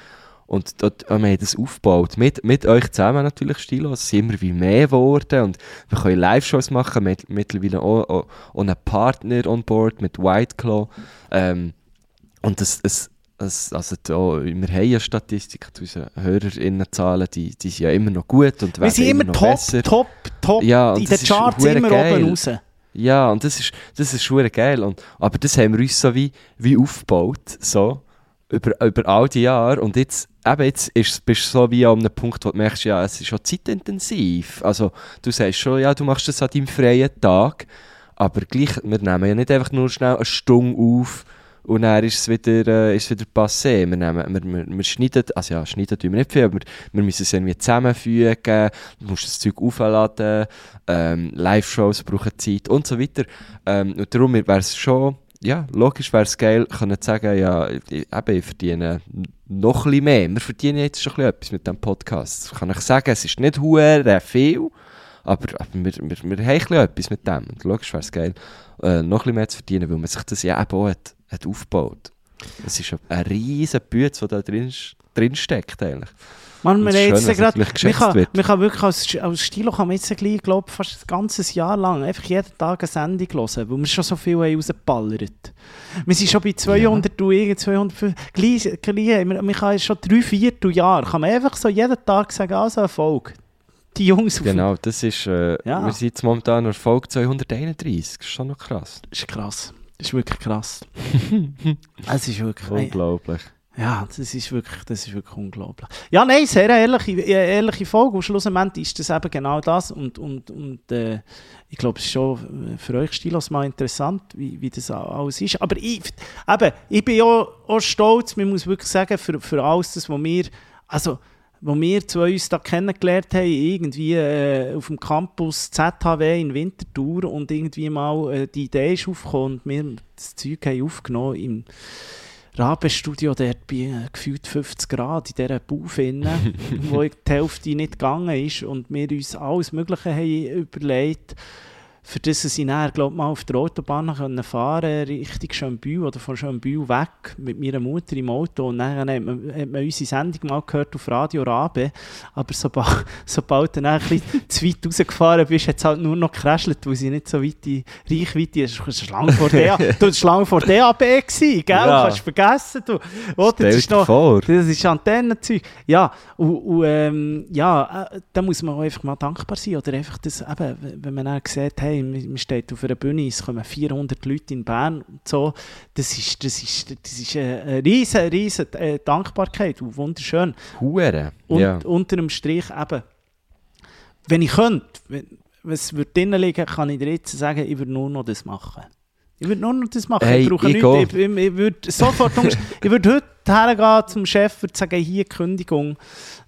Und dort, wir haben das aufgebaut. Mit, mit euch zusammen natürlich, Stilo. Es sind immer wie mehr geworden. Und wir können Live-Shows machen. Mit, mittlerweile auch, auch, auch einen Partner on board mit White Claw. Ähm, und es, es, es, also da, wir haben eine Statistik, unsere HörerInnenzahlen, die, die sind ja immer noch gut und wir sind immer noch top, besser. top, top, Ja, und in das den ist Charts immer geil. oben raus. Ja, und das ist, das ist schon geil. Und, aber das haben wir uns so wie, wie aufgebaut, so, über, über all die Jahre. Und jetzt, eben jetzt ist, bist du so wie an einem Punkt, wo du merkst, ja, es ist schon zeitintensiv. Also, du sagst schon, ja, du machst das an deinem freien Tag, Aber gleich, wir nehmen ja nicht einfach nur schnell eine Stunde auf und dann ist es wieder, äh, ist wieder passé. Wir, nehmen, wir, wir, wir schneiden, also ja, schneiden tun wir nicht viel, aber wir müssen es irgendwie zusammenfügen, du musst das Zeug aufladen, ähm, Live-Shows brauchen Zeit und so weiter. Ähm, und darum wäre es schon, ja, logisch wäre es geil, können sagen, ja, ich, eben, ich verdiene noch ein bisschen mehr. Wir verdienen jetzt schon etwas mit diesem Podcast. Kann ich sagen, es ist nicht hure viel, aber, aber wir, wir, wir haben etwas mit dem. Und logisch wäre es geil, äh, noch ein mehr zu verdienen, weil man sich das ja eben auch hat, hat aufgebaut. Es ist ein riesen Bütz, der da drin, drin steckt eigentlich. Man, schön, jetzt vielleicht man kann, man kann wirklich als, als Stilo kann man jetzt gleich, glaub, fast ein ganzes Jahr lang einfach jeden Tag eine Sendung hören, weil wir schon so viel haben rausgeballert. Wir sind schon bei 200 und irgend 205, gleich, gleich, man man kann schon drei Vierteljahr, kann man einfach so jeden Tag sagen, also eine Folge. Die Jungs Genau, das ist, äh, Ja. wir sind jetzt momentan auf Folge 231, das ist schon noch krass. Das ist krass. Das ist wirklich krass. Es ist wirklich... Unglaublich. Ja, das ist wirklich, das ist wirklich unglaublich. Ja, nein, sehr ehrliche, ehrliche Folge. Und schlussendlich ist das eben genau das. Und, und, und äh, ich glaube, es ist schon für euch Stilos mal interessant, wie, wie das alles ist. Aber ich, eben, ich bin auch, auch stolz, man muss wirklich sagen, für, für alles, das, was wir, also, wo wir zu uns da kennengelernt haben, irgendwie äh, auf dem Campus ZHW in Winterthur und irgendwie mal äh, die Idee ist aufgekommen und wir das Zeug haben aufgenommen im Rabenstudio dort bei äh, gefühlt 50 Grad in dieser Baufinne, wo die Hälfte nicht gegangen ist und wir uns alles Mögliche haben überlegt, für das sie dann, glaub, mal auf der Autobahn können fahren Richtung Schönbühl oder von Schönbühl weg mit meiner Mutter im Auto und dann hat man, hat man unsere Sendung mal gehört auf Radio Rabe, aber sobald, sobald du dann ein bisschen zu weit rausgefahren bist, hat es halt nur noch gecrashelt, weil sie nicht so weit in Reichweite ist. Das war lange vor der, du, lange vor DAB, gewesen, gell? Ja. Kannst du vergessen, du. Oder, Stell das ist noch, vor. das ist Antennenzeug. Ja, und, und ähm, ja, äh, da muss man auch einfach mal dankbar sein. Oder einfach das, eben, wenn man dann sieht, hey, man steht auf einer Bühne, es kommen 400 Leute in Bern und so, das ist, das ist, das ist eine, riesen, riesen äh, Dankbarkeit und wunderschön. Hure. Und ja. unter dem Strich eben, wenn ich könnte, wenn, was würde drinnen liegen, kann ich dir jetzt sagen, ich würde nur noch das machen. Ich würde nur noch das machen. Hey, ich brauche ich nichts. Ich, ich, ich würde sofort ich würde heute hergehen zum Chef und sagen, hier Kündigung.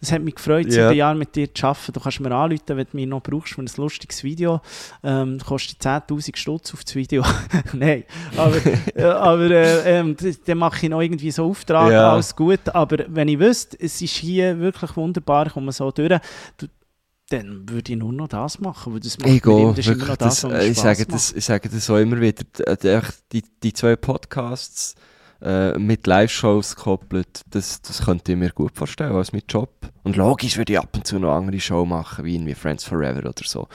Es hat mich gefreut, Ja. sieben Jahre mit dir zu arbeiten. Du kannst mir anrufen, wenn du mich noch brauchst für ein lustiges Video. Ähm, kostet 10'000 Stutz auf das Video. Nein, aber, äh, aber äh, ähm, dann mache ich noch irgendwie so Auftrag, Ja. alles gut. Aber wenn ich wüsste, es ist hier wirklich wunderbar, ich komme so durch, du, dann würde ich nur noch das machen, weil das macht Ich immer- das immer wirklich, noch das, mir äh, ich, sage macht. das, ich sage das auch immer wieder, echt die, die zwei Podcasts äh, mit Live-Shows gekoppelt, das, das könnte ich mir gut vorstellen als mein Job. Und logisch würde ich ab und zu noch andere Show machen, wie irgendwie Friends Forever oder so.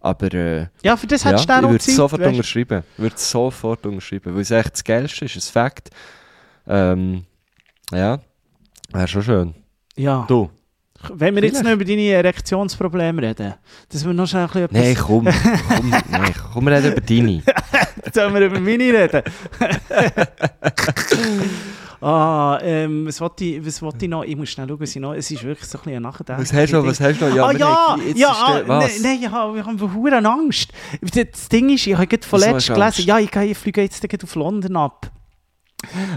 Aber äh, Ja, für das ja, hättest du ich auch noch würde es Zeit. sofort unterschreiben. Ich würde sofort unterschreiben, weil es echt das Geilste ist, ein Fakt. Ähm, ja, wäre schon schön. Ja. Du? Wenn wir jetzt Vielleicht. noch über deine Erektionsprobleme reden, dass wir noch schnell ein bisschen Nein, etwas... komm, komm, nein, komm, wir reden über deine. Sollen wir über meine reden? ah, ähm, was wollte ich, was ich noch? Ich muss schnell schauen, was ich noch... Es ist wirklich so ein bisschen ein Nachdenken. Was hast du noch? Was hast du noch? ah wir ja, haben- jetzt ja, ah, nein, nein, ich habe, ich verdammt Angst. Das Ding ist, ich habe gerade von Wieso letzt hast du Angst? gelesen, ja, ich fliege jetzt gerade auf London ab.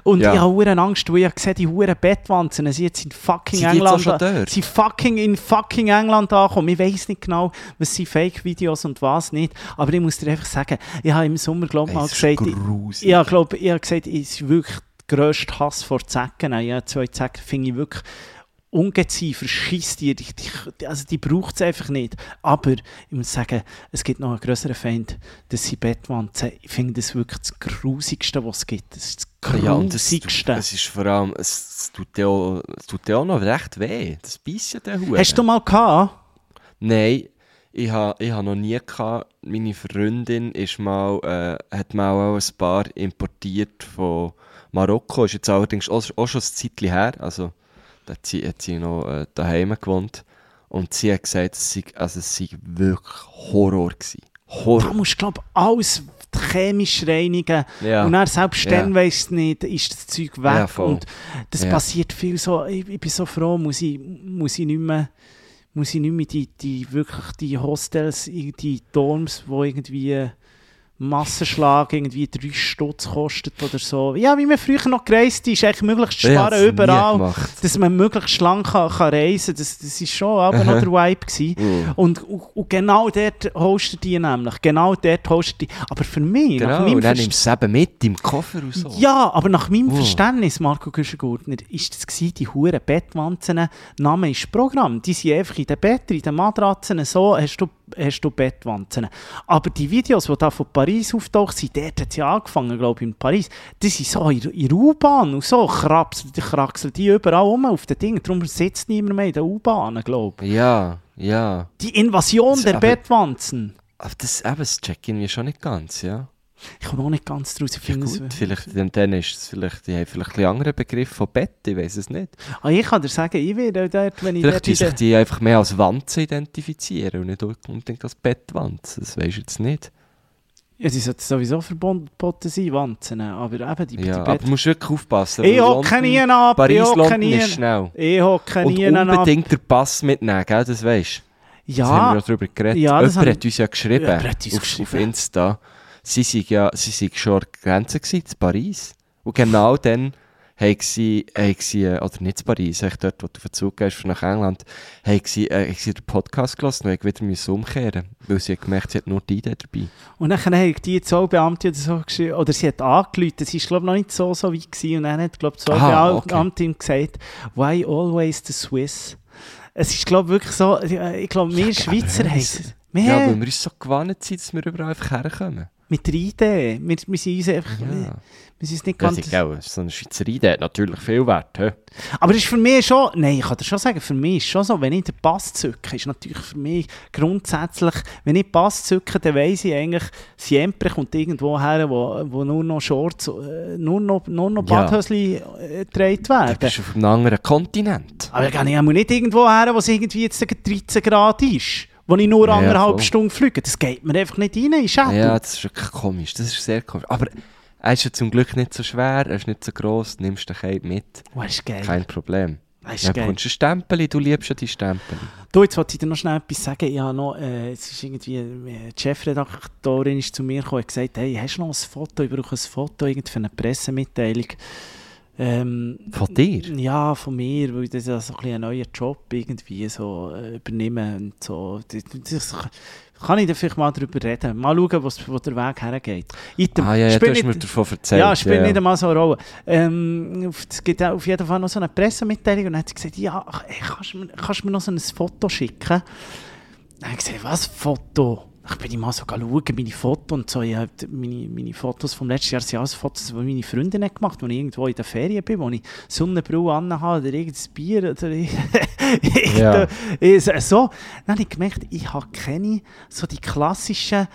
Und Ja. ich habe verdammt Angst, weil ich sehe die huren Bettwanzen, sie jetzt in fucking Sind England, dort? sie fucking in fucking England angekommen. Ich weiß nicht genau, was sind Fake-Videos und was nicht. Aber ich muss dir einfach sagen, ich habe im Sommer, glaube ich, mal gesagt, ich, ich habe, glaube, ich habe gesagt, es ist wirklich der grösste Hass vor Zecken. Ich habe zwei Zecken, finde ich wirklich Ungeziefer, schießt die, die, die, also die braucht es einfach nicht. Aber ich muss sagen, es gibt noch einen größeren Feind, das sind Bettwanzen. Ich finde das wirklich das Grusigste, was es gibt. Das ist das Ja, und das, Grusigste. es ist vor allem, es, es tut dir auch, es tut dir auch noch recht weh. Das beißt ja den Huren. Hast du mal gehabt? Nein, ich habe ich ha noch nie gehabt. Meine Freundin ist mal, äh, hat mal auch ein paar importiert von Marokko. Ist jetzt allerdings auch, auch schon ein Zeitchen her. Also, da hat sie, hat sie noch äh, daheim gewohnt. Und sie hat gesagt, es sei, also es sei wirklich Horror gewesen. Da Horror. musst du, glaube ich, alles chemisch reinigen. Ja. Und dann, selbst dann Ja. weisst du nicht, ist das Zeug weg. Ja, und das Ja. passiert viel so. Ich, ich bin so froh, muss ich, muss ich nicht mehr, muss ich nicht mehr die, die, wirklich die Hostels, die Dorms, wo irgendwie Massenschlag irgendwie drei Stutz kostet oder so. Ja, wie man früher noch gereist ist, eigentlich möglichst sparen überall, dass man möglichst schlank kann, kann reisen kann. Das, das ist schon aber noch der Vibe gewesen. Mhm. Und, und, und genau dort hostet die nämlich. Genau dort hostet die. Aber für mich, nach Genau, meinem und dann nimmst du es eben mit im Koffer und so. ja, aber nach meinem Oh. Verständnis, Marco Güschengurtner, ist das gewesen, die huren Bettwanzen, Name ist Programm. Die sind einfach in den Betten, in den Matratzen, so hast du, hast du Bettwanzen. Aber die Videos, die da von Paris auftauchen, sind dort hat sie angefangen, glaube ich, in Paris, die sind so in, in der U-Bahn und so, krapseln die, kraxeln die überall rum auf den Dingen. Darum sitzt niemand mehr in den U-Bahnen, glaube ich. Ja, ja. Die Invasion Das- der aber- Bettwanzen. Aber das, eben, das check ich irgendwie schon nicht ganz, ja. Ich komme auch nicht ganz draus. Ich Ja gut, es- vielleicht, dann, dann ist es vielleicht, die haben vielleicht ein bisschen andere Begriff von Bett, ich weiß es nicht. Ah, ich kann dir sagen, ich werde dort, wenn ich Vielleicht in sich der- die einfach mehr als Wanze identifizieren und nicht unbedingt als Bettwanze, das weisst du jetzt nicht. Ja, sie sollten sowieso verboten sein, Wanzen. Aber eben, die, Ja, die aber du musst wirklich aufpassen. Ich hocke nie ab, ich Paris, hocke London nie... ist schnell. Ich hocke Und nie ab. unbedingt den Pass mitnehmen, gell, das weisst du. Das haben wir Ja, ja darüber geredet. Ja, das Jemand hat uns ja geschrieben, hat uns auf, geschrieben. auf Insta, sie sind ja sie sind schon an der Grenze gewesen, in Paris. Und genau dann haben sie, haben sie äh, oder nicht in Paris, eigentlich dort, wo du auf den Zug gehst, nach England, haben sie, äh, haben sie den Podcast gelassen und haben wieder müssen umkehren weil sie gemerkt, sie hat nur die Idee dabei. und dann haben die Zollbeamte oder so geschrieben, oder sie hat angerufen, es war glaube ich noch nicht so, so weit gewesen, und dann hat glaube die Aha, Zollbeamte ihm gesagt, why always the Swiss? Es ist glaube wirklich so, äh, ich glaube, wir Schweizer aber haben es-. Wir Ja, weil wir uns so gewandt sind, dass wir überall einfach herkommen. Mit der Idee, wir, wir sind uns einfach, Ja. wir sind nicht Ja, ganz... die, gell, so eine Schweizer Idee hat natürlich viel Wert. He? Aber es ist für mich schon, nein, ich kann dir schon sagen, für mich ist schon so, wenn ich den Pass zücke, ist natürlich für mich grundsätzlich, wenn ich den Pass zücke, dann weiss ich eigentlich, siempre kommt irgendwo her, wo, wo nur noch Shorts, äh, nur noch, nur noch Ja. Badhösli äh, getragen Du werden. bist auf einem anderen Kontinent. Aber gehe ich auch nicht irgendwo her, wo es irgendwie jetzt gegen 13 Grad ist, wo ich nur Ja, anderthalb voll. Stunden fliege. Das geht mir einfach nicht rein in Schädel. Ja, das ist wirklich komisch. Das ist sehr komisch. Aber er ist ja zum Glück nicht so schwer, er ist nicht so gross, nimmst den Cape mit. Oh. Kein Problem. Das Ja, du geil. bekommst ein Stempel, du liebst ja die Stempel. Du, jetzt wollte ich dir noch schnell etwas sagen. Ich habe noch, äh, es ist irgendwie, äh, die Chefredaktorin ist zu mir gekommen und hat gesagt, hey, hast du noch ein Foto? Ich brauche ein Foto irgendwie für eine Pressemitteilung. Ähm, Von dir? Ja, von mir, weil das ja so ein, ein neuer Job irgendwie so äh, übernehmen und so. Das, kann ich da vielleicht mal drüber reden? Mal schauen, was, wo der Weg hergeht. Item, Ah ja, ja du hast mir nicht- davon erzählt. ja, spielt nicht einmal so eine Rolle. Ähm, es gibt auf jeden Fall noch so eine Pressemitteilung und dann hat sie gesagt, ja, ey, kannst, du mir, kannst du mir noch so ein Foto schicken? Dann habe ich gesagt, was Foto? Ich bin mal so schauen, meine Fotos und so. Ich meine, meine Fotos vom letzten Jahr sind alles Fotos, die meine Freundin hat gemacht wo ich irgendwo in der Ferien bin, wo ich Sonnenbrille anhabe oder irgendein Bier oder Ja. irgendein- so. Dann habe ich gemerkt, ich habe keine so die klassischen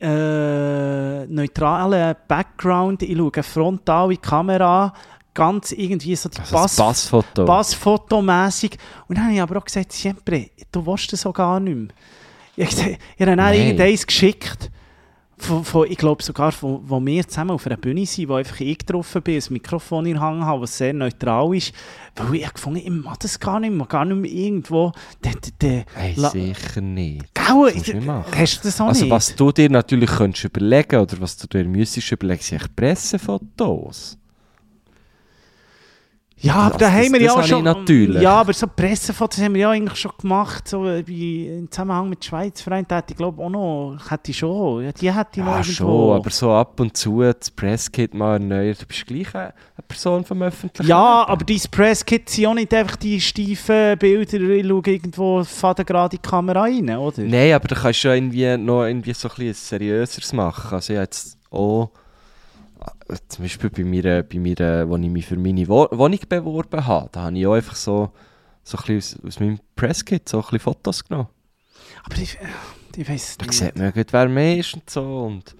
äh, neutralen Background. Ich schaue frontal in die Kamera, ganz irgendwie so die Also das Pass Passfoto. Passfotomässig. Und dann habe ich aber auch gesagt, Siempre, du willst das so gar nicht mehr. Ich, habe gesagt- ich habe dann irgendeins geschickt, von, von, ich glaube sogar, von, wo wir zusammen auf einer Bühne sind, wo einfach ich getroffen bin, ein Mikrofon in den Hang habe, was sehr neutral ist. Weil ich habe gefunden, ich mag das gar nicht mehr, gar nicht mehr irgendwo... De, de, Hey, sicher nicht. Du nicht machen. hast du das auch Also nicht? was du dir natürlich könntest überlegen oder was du dir müsstest überlegen, sind Pressefotos. Ja, aber da haben wir ja auch schon. natürlich. Ja, aber so Pressefotos haben wir ja eigentlich schon gemacht. So äh, wie im Zusammenhang mit Schweiz Verein, da hätte ich glaube auch noch, hätte ich schon. Ja, die hätte ich noch Ja, irgendwo. schon, aber so ab und zu das Presskit mal erneuert. Du bist gleich eine Person vom öffentlichen ja, Leben. aber dein Presskit sind auch nicht einfach die steifen Bilder, ich schaue irgendwo faden gerade in die Kamera rein, oder? Nein, aber da kannst du ja irgendwie noch irgendwie so ein bisschen seriöseres machen. Also ich jetzt auch, zum Beispiel bei mir, bei mir wo ich mich für meine Wo Wohnung beworben habe, da habe ich auch einfach so, so ein aus, aus meinem Presskit so ein bisschen Fotos genommen. Aber ich, ich weiß Da nicht. sieht man gut, wer mehr ist und so. Und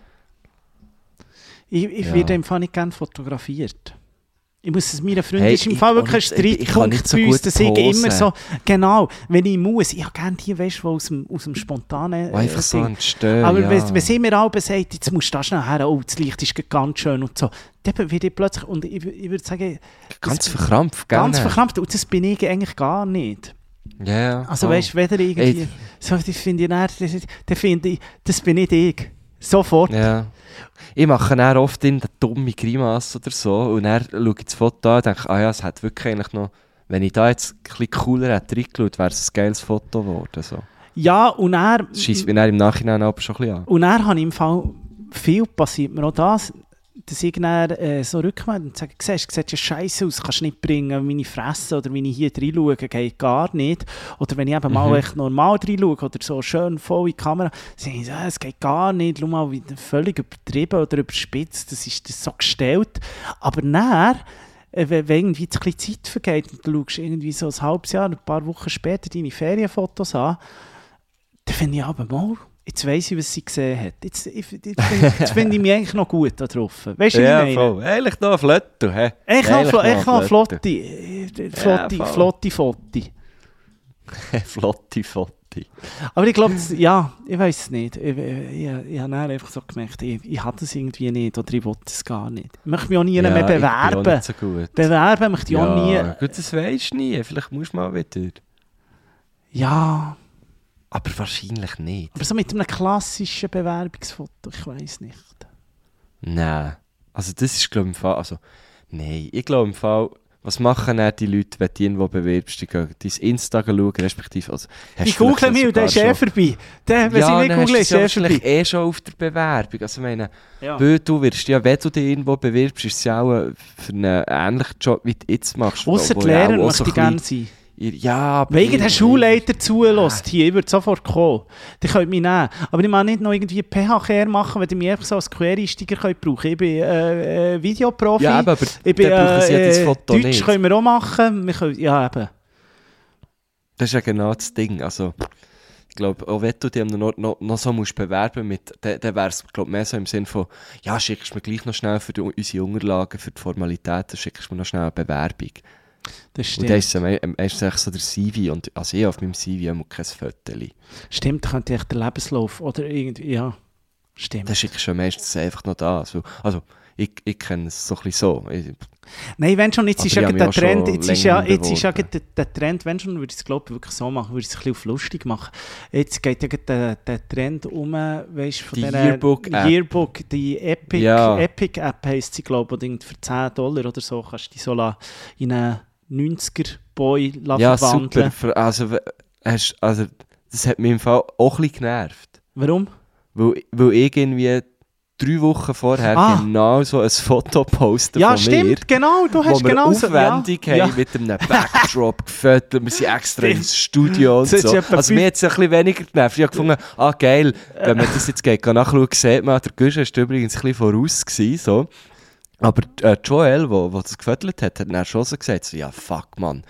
Ich, ich Ja. werde im Fall nicht gerne fotografiert. Ich muss es meiner Freundin, Hey, ist im ich Fall wirklich ein Streitpunkt so bei uns, dass ich immer so, genau, wenn ich muss, ich habe gerne die, weißt du, die aus dem, aus dem spontanen einfach äh, so Ding. entstehen. Aber ja. wenn, wenn sie mir alle sagt, jetzt musst du da schnell her, oh, das Licht ist ganz schön und so, dann werde ich plötzlich, und ich, ich würde sagen, ganz verkrampft, gell? ganz verkrampft, und das bin ich eigentlich gar nicht. Ja, ja. Also voll. weißt du, weder irgendwie, Ey. so, das finde ich, dann, das, das finde ich, das bin nicht ich. Sofort. Ja. Ich mache dann oft in dumme Grimasse oder so und dann schaue ich das Foto an und denke, ah ja, es hat wirklich eigentlich noch, wenn ich da jetzt ein bisschen cooler hätte reingeschaut, wäre es ein geiles Foto geworden. So. Ja, und er... Scheisst mir dann im Nachhinein aber schon ein bisschen an. Und habe ich im Fall viel passiert mir auch das, dass ich dann äh, so rückmelde und sage, siehst du, sieht ja scheiße aus, kannst du nicht bringen, meine Fresse oder wenn ich hier reinschaue, geht gar nicht. Oder wenn ich eben mal Mhm. echt normal reinschaue oder so schön voll in die Kamera, sage ich, es geht gar nicht, schau mal, wie völlig übertrieben oder überspitzt, das ist das so gestellt. Aber dann, äh, wenn irgendwie ein bisschen Zeit vergeht und du schaust irgendwie so ein halbes Jahr, ein paar Wochen später deine Ferienfotos an, dann finde ich aber mal, jetzt weiss ich, was sie gesehen hat. Jetzt, jetzt, jetzt finde ich mich eigentlich noch gut da drauf. Weißt du, Ja, ich voll. Eigentlich noch ein Flötto, hä? Ich habe Eigentlich flo- noch ich habe ein flotte, Flötto. äh, flotte, voll. flotte, flotte. Flotti, Flotti. Aber ich glaube, ja, ich weiß es nicht. Ich, ich, ich, ich habe einfach so gemerkt, ich, ich habe das irgendwie nicht oder ich will es gar nicht. Ich möchte mich auch nie mehr bin auch bewerben. nicht so. Bewerben möchte ich auch nie. Ja, gut, das weisst du nie. Vielleicht musst du mal wieder. Ja, Aber wahrscheinlich nicht. aber so mit einem klassischen Bewerbungsfoto, ich weiß nicht. Nein. Also das ist glaube ich im Fall... Also, nein, ich glaube im Fall... Was machen dann die Leute, wenn dich irgendwo bewirbst? Die gehen dein Insta schauen, respektive... Also, Ich google mich und der ist eh vorbei. Der, wenn ja, sie nicht googeln, ist er wahrscheinlich vorbei. eh schon auf der Bewerbung. Also ich meine, Ja. weil du wirst ja, wenn du dich irgendwo bewirbst, ist es ja auch für einen ähnlichen Job, wie du jetzt machst. Ausser die Lehrer möchte ich gerne sein. Ja. Wenn irgendein Schulleiter zulässt, hier, ich würde sofort kommen. Die könnt mich nehmen. Aber ich mag nicht noch irgendwie PH-Care machen, wenn ihr mich einfach so als Quereinsteiger könnt brauchen Ich bin äh, äh, Videoprofi. Ja, eben, aber ich bin, dann brauchen sie ja das äh, Foto Deutsch nicht. können wir auch machen. Wir können, ja, eben. Das ist ja genau das Ding. Also, ich glaube, auch wenn du dich noch, noch, noch so musst bewerben musst, dann, dann wäre es mehr so im Sinn von, ja, schickst du mir gleich noch schnell für die, unsere Unterlagen, für die Formalitäten, schickst du mir noch schnell eine Bewerbung. Das Und dann stimmt. ist es ersten echt so der CV. Und, also ich habe auf meinem CV immer kein Foto. Stimmt, da könnte ich den Lebenslauf oder irgendwie, ja. Stimmt. Dann schickst du meistens einfach noch das. weil- Also, ich, ich kenne es so ein bisschen so. Ich, Nein, wenn schon, jetzt ist ja habe der Trend, jetzt ist ja, jetzt ist ja der, der Trend, wenn schon, würde ich es glaube ich wirklich so machen, würde ich es ein bisschen auf lustig machen. Jetzt geht ja der, der Trend um, weißt du, von Die der Yearbook-App. Yearbook, die Epic, Ja. Epic App heisst sie, glaube ich, für 10 Dollar oder so kannst du die so in einen 90er-Boy ja, verwandeln. super. Also, hast, also, das hat mich im Fall auch ein bisschen genervt. Warum? Weil, weil ich irgendwie drei Wochen vorher Ah. genau so ein Foto posten Ja, von stimmt, mir. genau, du Wo hast wir genau so... aufwendig ja, haben mit einem Backdrop gefüttert. Wir sind extra Stimmt. ins Studio und ist so. Also mir hat es ein bisschen weniger genervt. Ich habe gefunden, ah geil, wenn man das jetzt geht, nachschauen, sieht man, der Gusch war übrigens ein bisschen voraus. Gewesen, so. Aber äh, Joel, der das gefüttert hat, hat dann schon so gesagt, so, ja fuck man,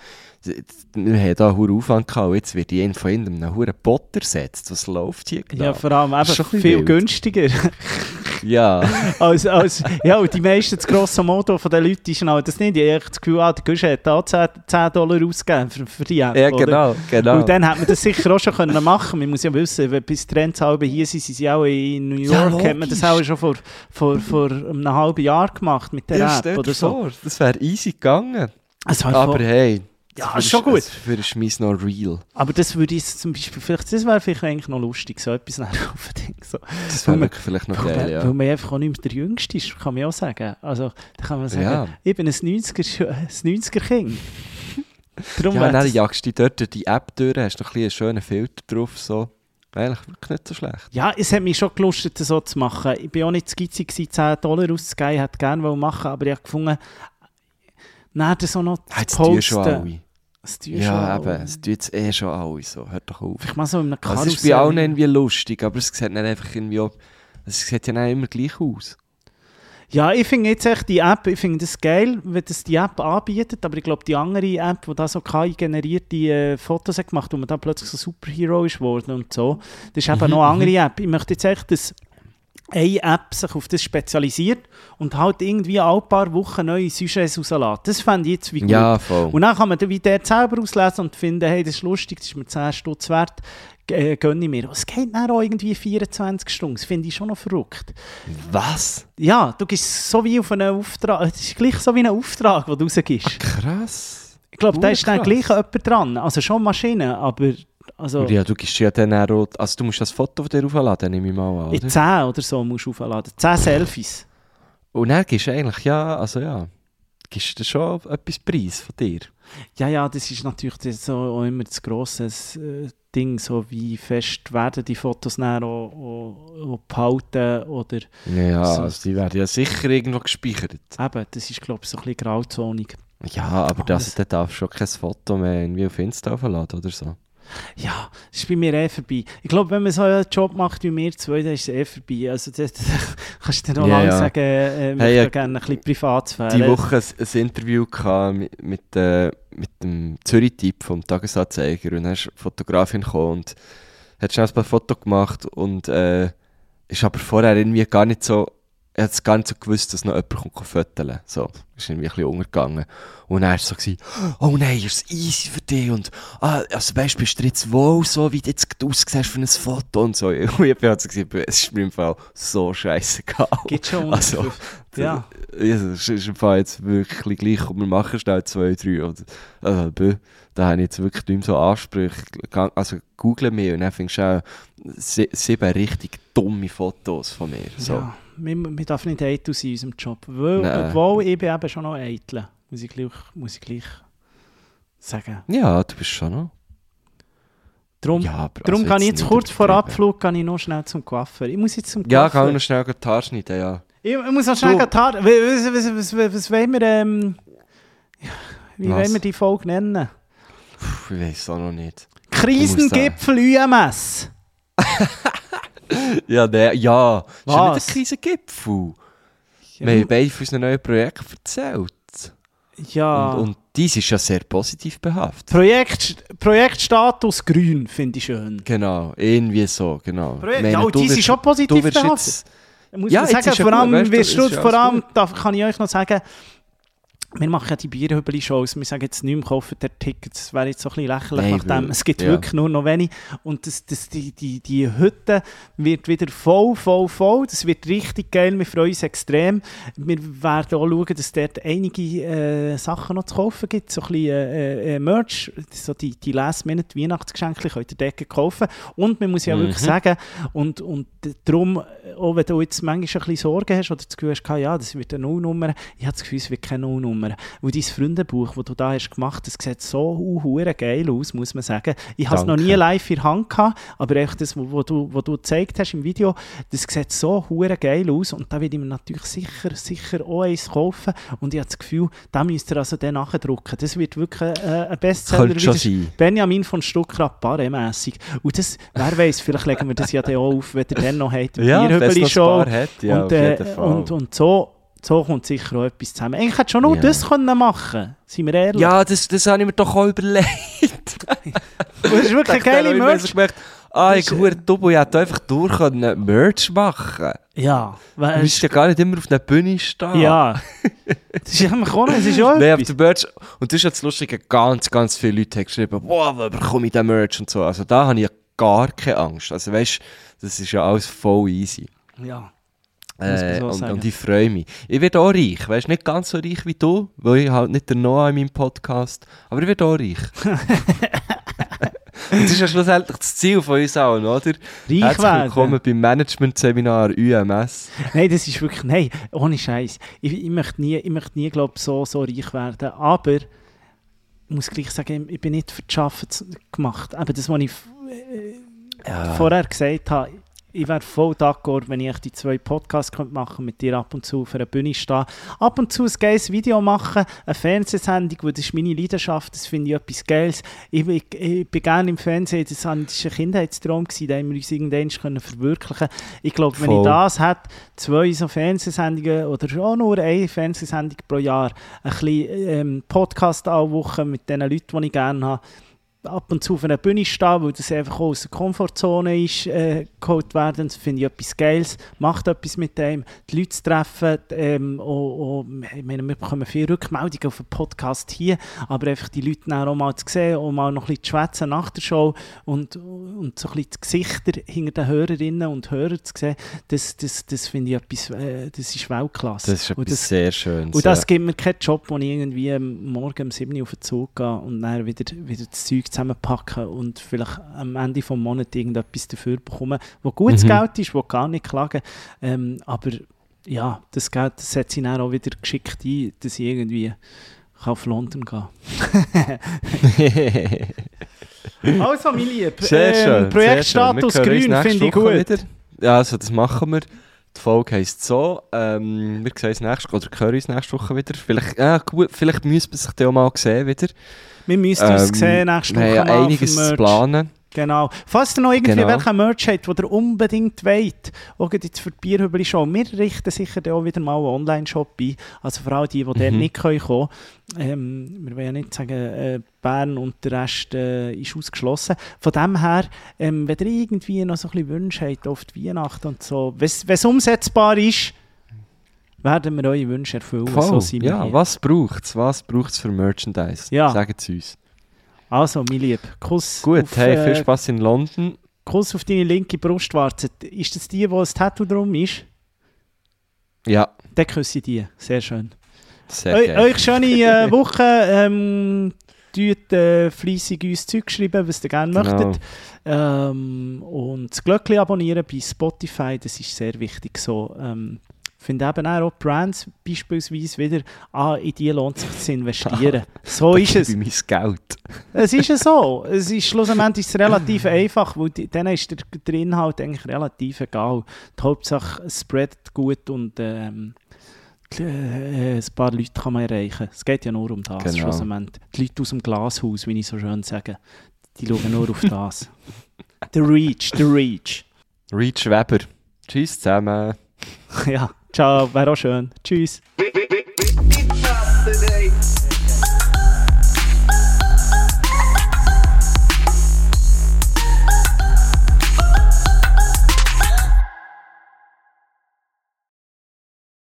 wir haben da einen Aufwand gehabt, und jetzt wird jeden von ihnen einen hohen Bot ersetzt. Was läuft hier genau? ja, vor allem Das ist eben schon ein viel wild. günstiger. Ja. als, als, ja, und die meisten, das grosse Motto von den Leuten ist genau das nicht. Die haben echt das Gefühl, ah, der Gusch hat da 10, 10 Dollar ausgegeben für, für die App. Ja, oder? genau, genau. Und dann hat man das sicher auch schon können machen Man muss ja wissen, wenn bis Trends halb hier sind, sind sie auch in New Ja, York, hat man das auch schon vor, vor, vor einem halben Jahr gemacht mit der ja, App oder so. vor, das wäre easy gegangen. Also, Aber hey, Ja, dafür ist schon gut. Ist meins noch real. aber das würde ich zum Beispiel, vielleicht, das wäre vielleicht eigentlich noch lustig, so etwas nachher. So. Das wäre wirklich vielleicht noch geil, ja. weil man einfach auch nicht mehr der Jüngste ist, kann man auch sagen. Also, da kann man sagen, Ja. ich bin ein 90er, ein 90er Kind. Darum Ja, dann das- jagst du dich dort durch die App durch, hast noch ein einen schönen Filter drauf, so. Eigentlich wirklich nicht so schlecht. Ja, es hat mich schon gelustet, das so zu machen. Ich bin auch nicht skizzig, gewesen, 10 Dollar auszugeben. Hätte gerne wollen machen, aber ich habe gefunden, nein, das auch noch zu Ah, Jetzt tun schon posten. alle. Das tun Ja, schon eben, es tun jetzt eh schon alle so. Hört doch auf. Vielleicht mal so in einem Also, Karussell. es ist bei allen irgendwie lustig, aber es sieht nicht einfach irgendwie auch, es sieht ja nicht immer gleich aus. Ja, ich finde jetzt echt die App, ich finde das geil, wenn das die App anbietet, aber ich glaube, die andere App, die da so KI-generierte äh, Fotos hat gemacht, wo man da plötzlich so Superhero ist worden und so, das ist eben Mhm, noch eine andere App. Ich möchte jetzt echt, dass eine App sich auf das spezialisiert und halt irgendwie alle paar Wochen neue Sujets rauslässt. Das fände ich jetzt wie gut. Ja, voll. Und dann kann man wie der selber auslesen und finden, hey, das ist lustig, das ist mir 10 Stutz wert, äh, gönne ich mir. Es geht dann auch irgendwie 24 Stunden, das finde ich schon noch verrückt. Was? Ja, du gehst so wie auf einen Auftrag, es ist gleich so wie ein Auftrag, den du rausgibst. Krass. Ich glaube, da ist dann gleich jemand dran, also schon Maschine, aber Also Ja, du gibst ja dann auch, also du musst das Foto von dir aufladen, nehme ich mal an, in oder? 10 oder so musst du aufladen. 10 Selfies. Und dann gibst du eigentlich, ja, also ja, gibst du schon etwas Preis von dir. Ja, ja, das ist natürlich das so auch immer das grosse äh, Ding, so wie fest werden die Fotos dann auch, auch, auch behalten oder Ja, So. also die werden ja sicher irgendwo gespeichert. eben, das ist glaube ich so ein bisschen grauzonig. Ja, aber das, Alles. da darfst du schon kein Foto mehr irgendwie auf Insta aufladen oder so. Ja, das ist bei mir eh vorbei. Ich glaube, wenn man so einen Job macht wie wir zwei, dann ist es eh vorbei. Also das, das kannst du dir noch Ja, lange ja. sagen, äh, ich Hey, möchte ja, gerne ein bisschen Privatsphäre. Die Woche ein, ein Interview mit, mit, äh, mit dem Zürich-Typ vom Tagesanzeiger und dann ist eine Fotografin gekommen und hat schnell ein paar Fotos gemacht und äh, ist aber vorher irgendwie gar nicht so, er hat es gar nicht so gewusst, dass noch jemand kommt fotografieren So, ist irgendwie ein bisschen untergegangen. Und dann war es so, gewesen, oh nein, ist es easy für dich und ah, also weißt, bist du jetzt wohl so, wie du jetzt aussiehst für ein Foto und so. Und ich bin halt so, gewesen, es ist mir im Fall so scheißegal. Gibt schon Also, ja. Das ist im Fall jetzt wirklich gleich und wir machen schnell zwei, drei. Und, also, da habe ich jetzt wirklich nicht mehr so Ansprüche. Also google mich und dann findest du auch sie- sieben richtig dumme Fotos von mir. So. Ja, man darf nicht eitel sein in unserem Job. Weil, Nein. obwohl ich bin eben schon noch eitel, muss ich gleich, muss ich gleich sagen. Ja, du bist schon noch. Darum, Ja, aber darum also kann ich jetzt kurz vor. Abflug kann ich noch schnell zum Coiffeur. Ich muss jetzt zum Ja, Coiffeur. kann ich noch schnell die Haare schneiden, ja. Ich, ich muss noch schnell die Haare- Was, was, was, was, was wollen wir, ähm, wie Was? wollen wir die Folge nennen? Puh, ich weiß es auch noch nicht. Krisengipfel UMS. Ja, der, ja. Schon Was? nicht ein kleiner Gipfel. Ja, Wir haben beide von unseren neuen Projekten erzählt. ja. Und, und dies ist ja sehr positiv behaftet. Projekt, Projektstatus grün finde ich schön. Genau, irgendwie so, genau. Projekt, meine, ja, und du die sind wirst- schon positiv behaftet. jetzt, Muss Ja, man sagen, ist ja vor allem, wirst ist du, vor allem da kann ich euch noch sagen, wir machen ja die Bierhübeli-Shows, wir sagen jetzt nicht mehr, kaufen der Tickets, das wäre jetzt so ein bisschen lächerlich Nein, nachdem, es gibt ja. wirklich nur noch wenig. Und das, das, die, die, die Hütte wird wieder voll, voll, voll, das wird richtig geil, wir freuen uns extrem, wir werden auch schauen, dass es dort einige äh, Sachen noch zu kaufen gibt, so ein bisschen äh, äh, Merch, so die, die Last-Minute-Weihnachtsgeschenke könnt ihr dort kaufen. Und man muss ja Mhm. wirklich sagen, und, und darum, auch wenn du jetzt manchmal ein bisschen Sorgen hast oder das Gefühl hast, ja, das wird eine Nullnummer, ich habe das Gefühl, es wird keine Nullnummer. Weil dein Freundebuch, das du da hast gemacht, das sieht so hure geil aus, muss man sagen. Ich habe es noch nie live in der Hand gehabt, aber echt das, was du, wo du gezeigt hast im Video, das sieht so hure geil aus und da werde ich mir natürlich sicher, sicher auch eins kaufen und ich habe das Gefühl, da müsst ihr also dann nachdrucken. Das wird wirklich äh, ein Bestseller. Könnte schon sein. Benjamin von Stuckrad Barre-mässig. Und das, wer weiß, vielleicht legen wir das ja dann auch auf, wenn ihr dann noch habt. Ja, wenn Show. paar hat, ja, und, äh, und, und so, so kommt sicher auch etwas zusammen. Eigentlich hätte schon nur Ja. das können machen Seien wir ehrlich. Ja, das, das habe ich mir doch auch überlegt. das ist wirklich eine geile Ich Merch. gemerkt, ah, ich Das ist- hure Double, ich hätte einfach durch können Merch machen. Ja, Du weißt musst ja gar nicht immer auf einer Bühne stehen. Ja. Das ist einfach auch es ist auch Nein, aber der Merch, und das ist jetzt lustig, ganz, ganz viele Leute haben geschrieben, wow, wo bekomme ich den Merch und so. Also da habe ich gar keine Angst. Also weißt das ist ja alles voll easy. Ja. Äh, so und, und ich freue mich. Ich werde auch reich. Weißt nicht ganz so reich wie du, weil ich halt nicht der Noah in meinem Podcast, aber ich werde auch reich. das ist ja schlussendlich das Ziel von uns allen, oder? Reich Herzlich werden. willkommen beim Management-Seminar UMS. Nein, das ist wirklich, nein, ohne Scheiß. Ich, ich möchte nie, ich möchte nie glaub, so, so reich werden. Aber ich muss gleich sagen, ich bin nicht für das Arbeiten gemacht. Aber das, was ich f- Ja. vorher gesagt habe, ich wäre voll d'accord, wenn ich die zwei Podcasts könnte machen mit dir ab und zu auf einer Bühne stehen. Ab und zu ein geiles Video machen, eine Fernsehsendung, weil das ist meine Leidenschaft, das finde ich etwas Geiles. Ich, ich, ich bin gerne im Fernsehen, das war ein Kindheitstraum, gewesen, den wir uns irgendwann können verwirklichen Ich glaube, wenn ich das hätte, zwei so Fernsehsendungen oder auch nur eine Fernsehsendung pro Jahr, ein bisschen ähm, Podcast alle Woche mit den Leuten, die ich gerne habe, ab und zu auf einer Bühne stehen, weil das einfach auch aus der Komfortzone ist, äh, geholt werden. Das finde ich etwas Geiles. Macht etwas mit dem, die Leute zu treffen. Ähm, auch, auch, ich meine, wir bekommen viele Rückmeldungen auf den Podcast hier, aber einfach die Leute dann auch mal zu sehen und mal noch ein bisschen zu schwätzen nach der Show und, und so ein bisschen die Gesichter hinter den Hörerinnen und Hörern zu sehen, das, das, das finde ich etwas, äh, das ist Weltklasse. Das ist etwas das, sehr Schönes. und das ja. gibt mir keinen Job, wo ich irgendwie am morgen um 7 Uhr auf den Zug gehe und dann wieder, wieder das Zeug zusammenpacken und vielleicht am Ende des Monats irgendetwas dafür bekommen, wo gutes Mhm. Geld ist, wo gar nicht klagen. Ähm, aber ja, das Geld das ich dann auch wieder geschickt ein, dass ich irgendwie kann auf London gehen Also, mein Lieb, Sehr schön. ähm, Projektstatus. Wir grün finde ich gut. Wieder. Ja, also das machen wir. Die Folge heisst so. Ähm, wir sehen uns nächste oder hören uns nächste Woche wieder. Vielleicht, ja, gut, vielleicht müsste man sich dann auch mal sehen wieder. Wir müssen uns Ähm, sehen nächste Wir Woche haben ja einiges zu planen. Genau. Falls ihr noch irgendwie Genau. welchen Merch habt, den ihr unbedingt wollt, gerade jetzt für die Bierhübeli Show, wir richten sicher auch wieder mal einen Online-Shop ein. Also vor allem die, die dort Mhm. nicht können kommen ähm, Wir wollen ja nicht sagen, äh, Bern und der Rest äh, ist ausgeschlossen. Von dem her, ähm, wenn ihr irgendwie noch so ein bisschen Wünsche habt auf die Weihnachten und so, wenn es umsetzbar ist, werden wir eure Wünsche erfüllen. Voll. So ja, hier. was braucht es? Was braucht es für Merchandise? Ja. Sagt es uns. Also, mein Lieb, Kuss Gut, auf, hey, viel äh, Spaß in London. Kuss auf deine linke Brustwarze. Ist das die, wo ein Tattoo drum ist? Ja, Dann küsse ich die. Sehr schön. sehr Eu, euch schöne äh, Woche. Ähm, tut äh, fleissig uns Zeug schreiben, was ihr gerne Genau. möchtet. Ähm, und das Glöckchen abonnieren bei Spotify, das ist sehr wichtig. So, ähm, finde eben auch Brands beispielsweise wieder, ah, in die lohnt sich zu investieren. So ist es. Bei mein Geld. Es ist ja so. Es ist schlussendlich ist es relativ einfach, weil die- dann ist der, der Inhalt eigentlich relativ egal. Die Hauptsache, es spreadet gut und ähm, äh, ein paar Leute kann man erreichen. Es geht ja nur um das. Genau. Schlussendlich. Die Leute aus dem Glashaus, wie ich so schön sage, die schauen nur auf das. The Reach, the Reach. Reach Weber. Tschüss zusammen. Ja, ciao, wäre auch schön. Tschüss.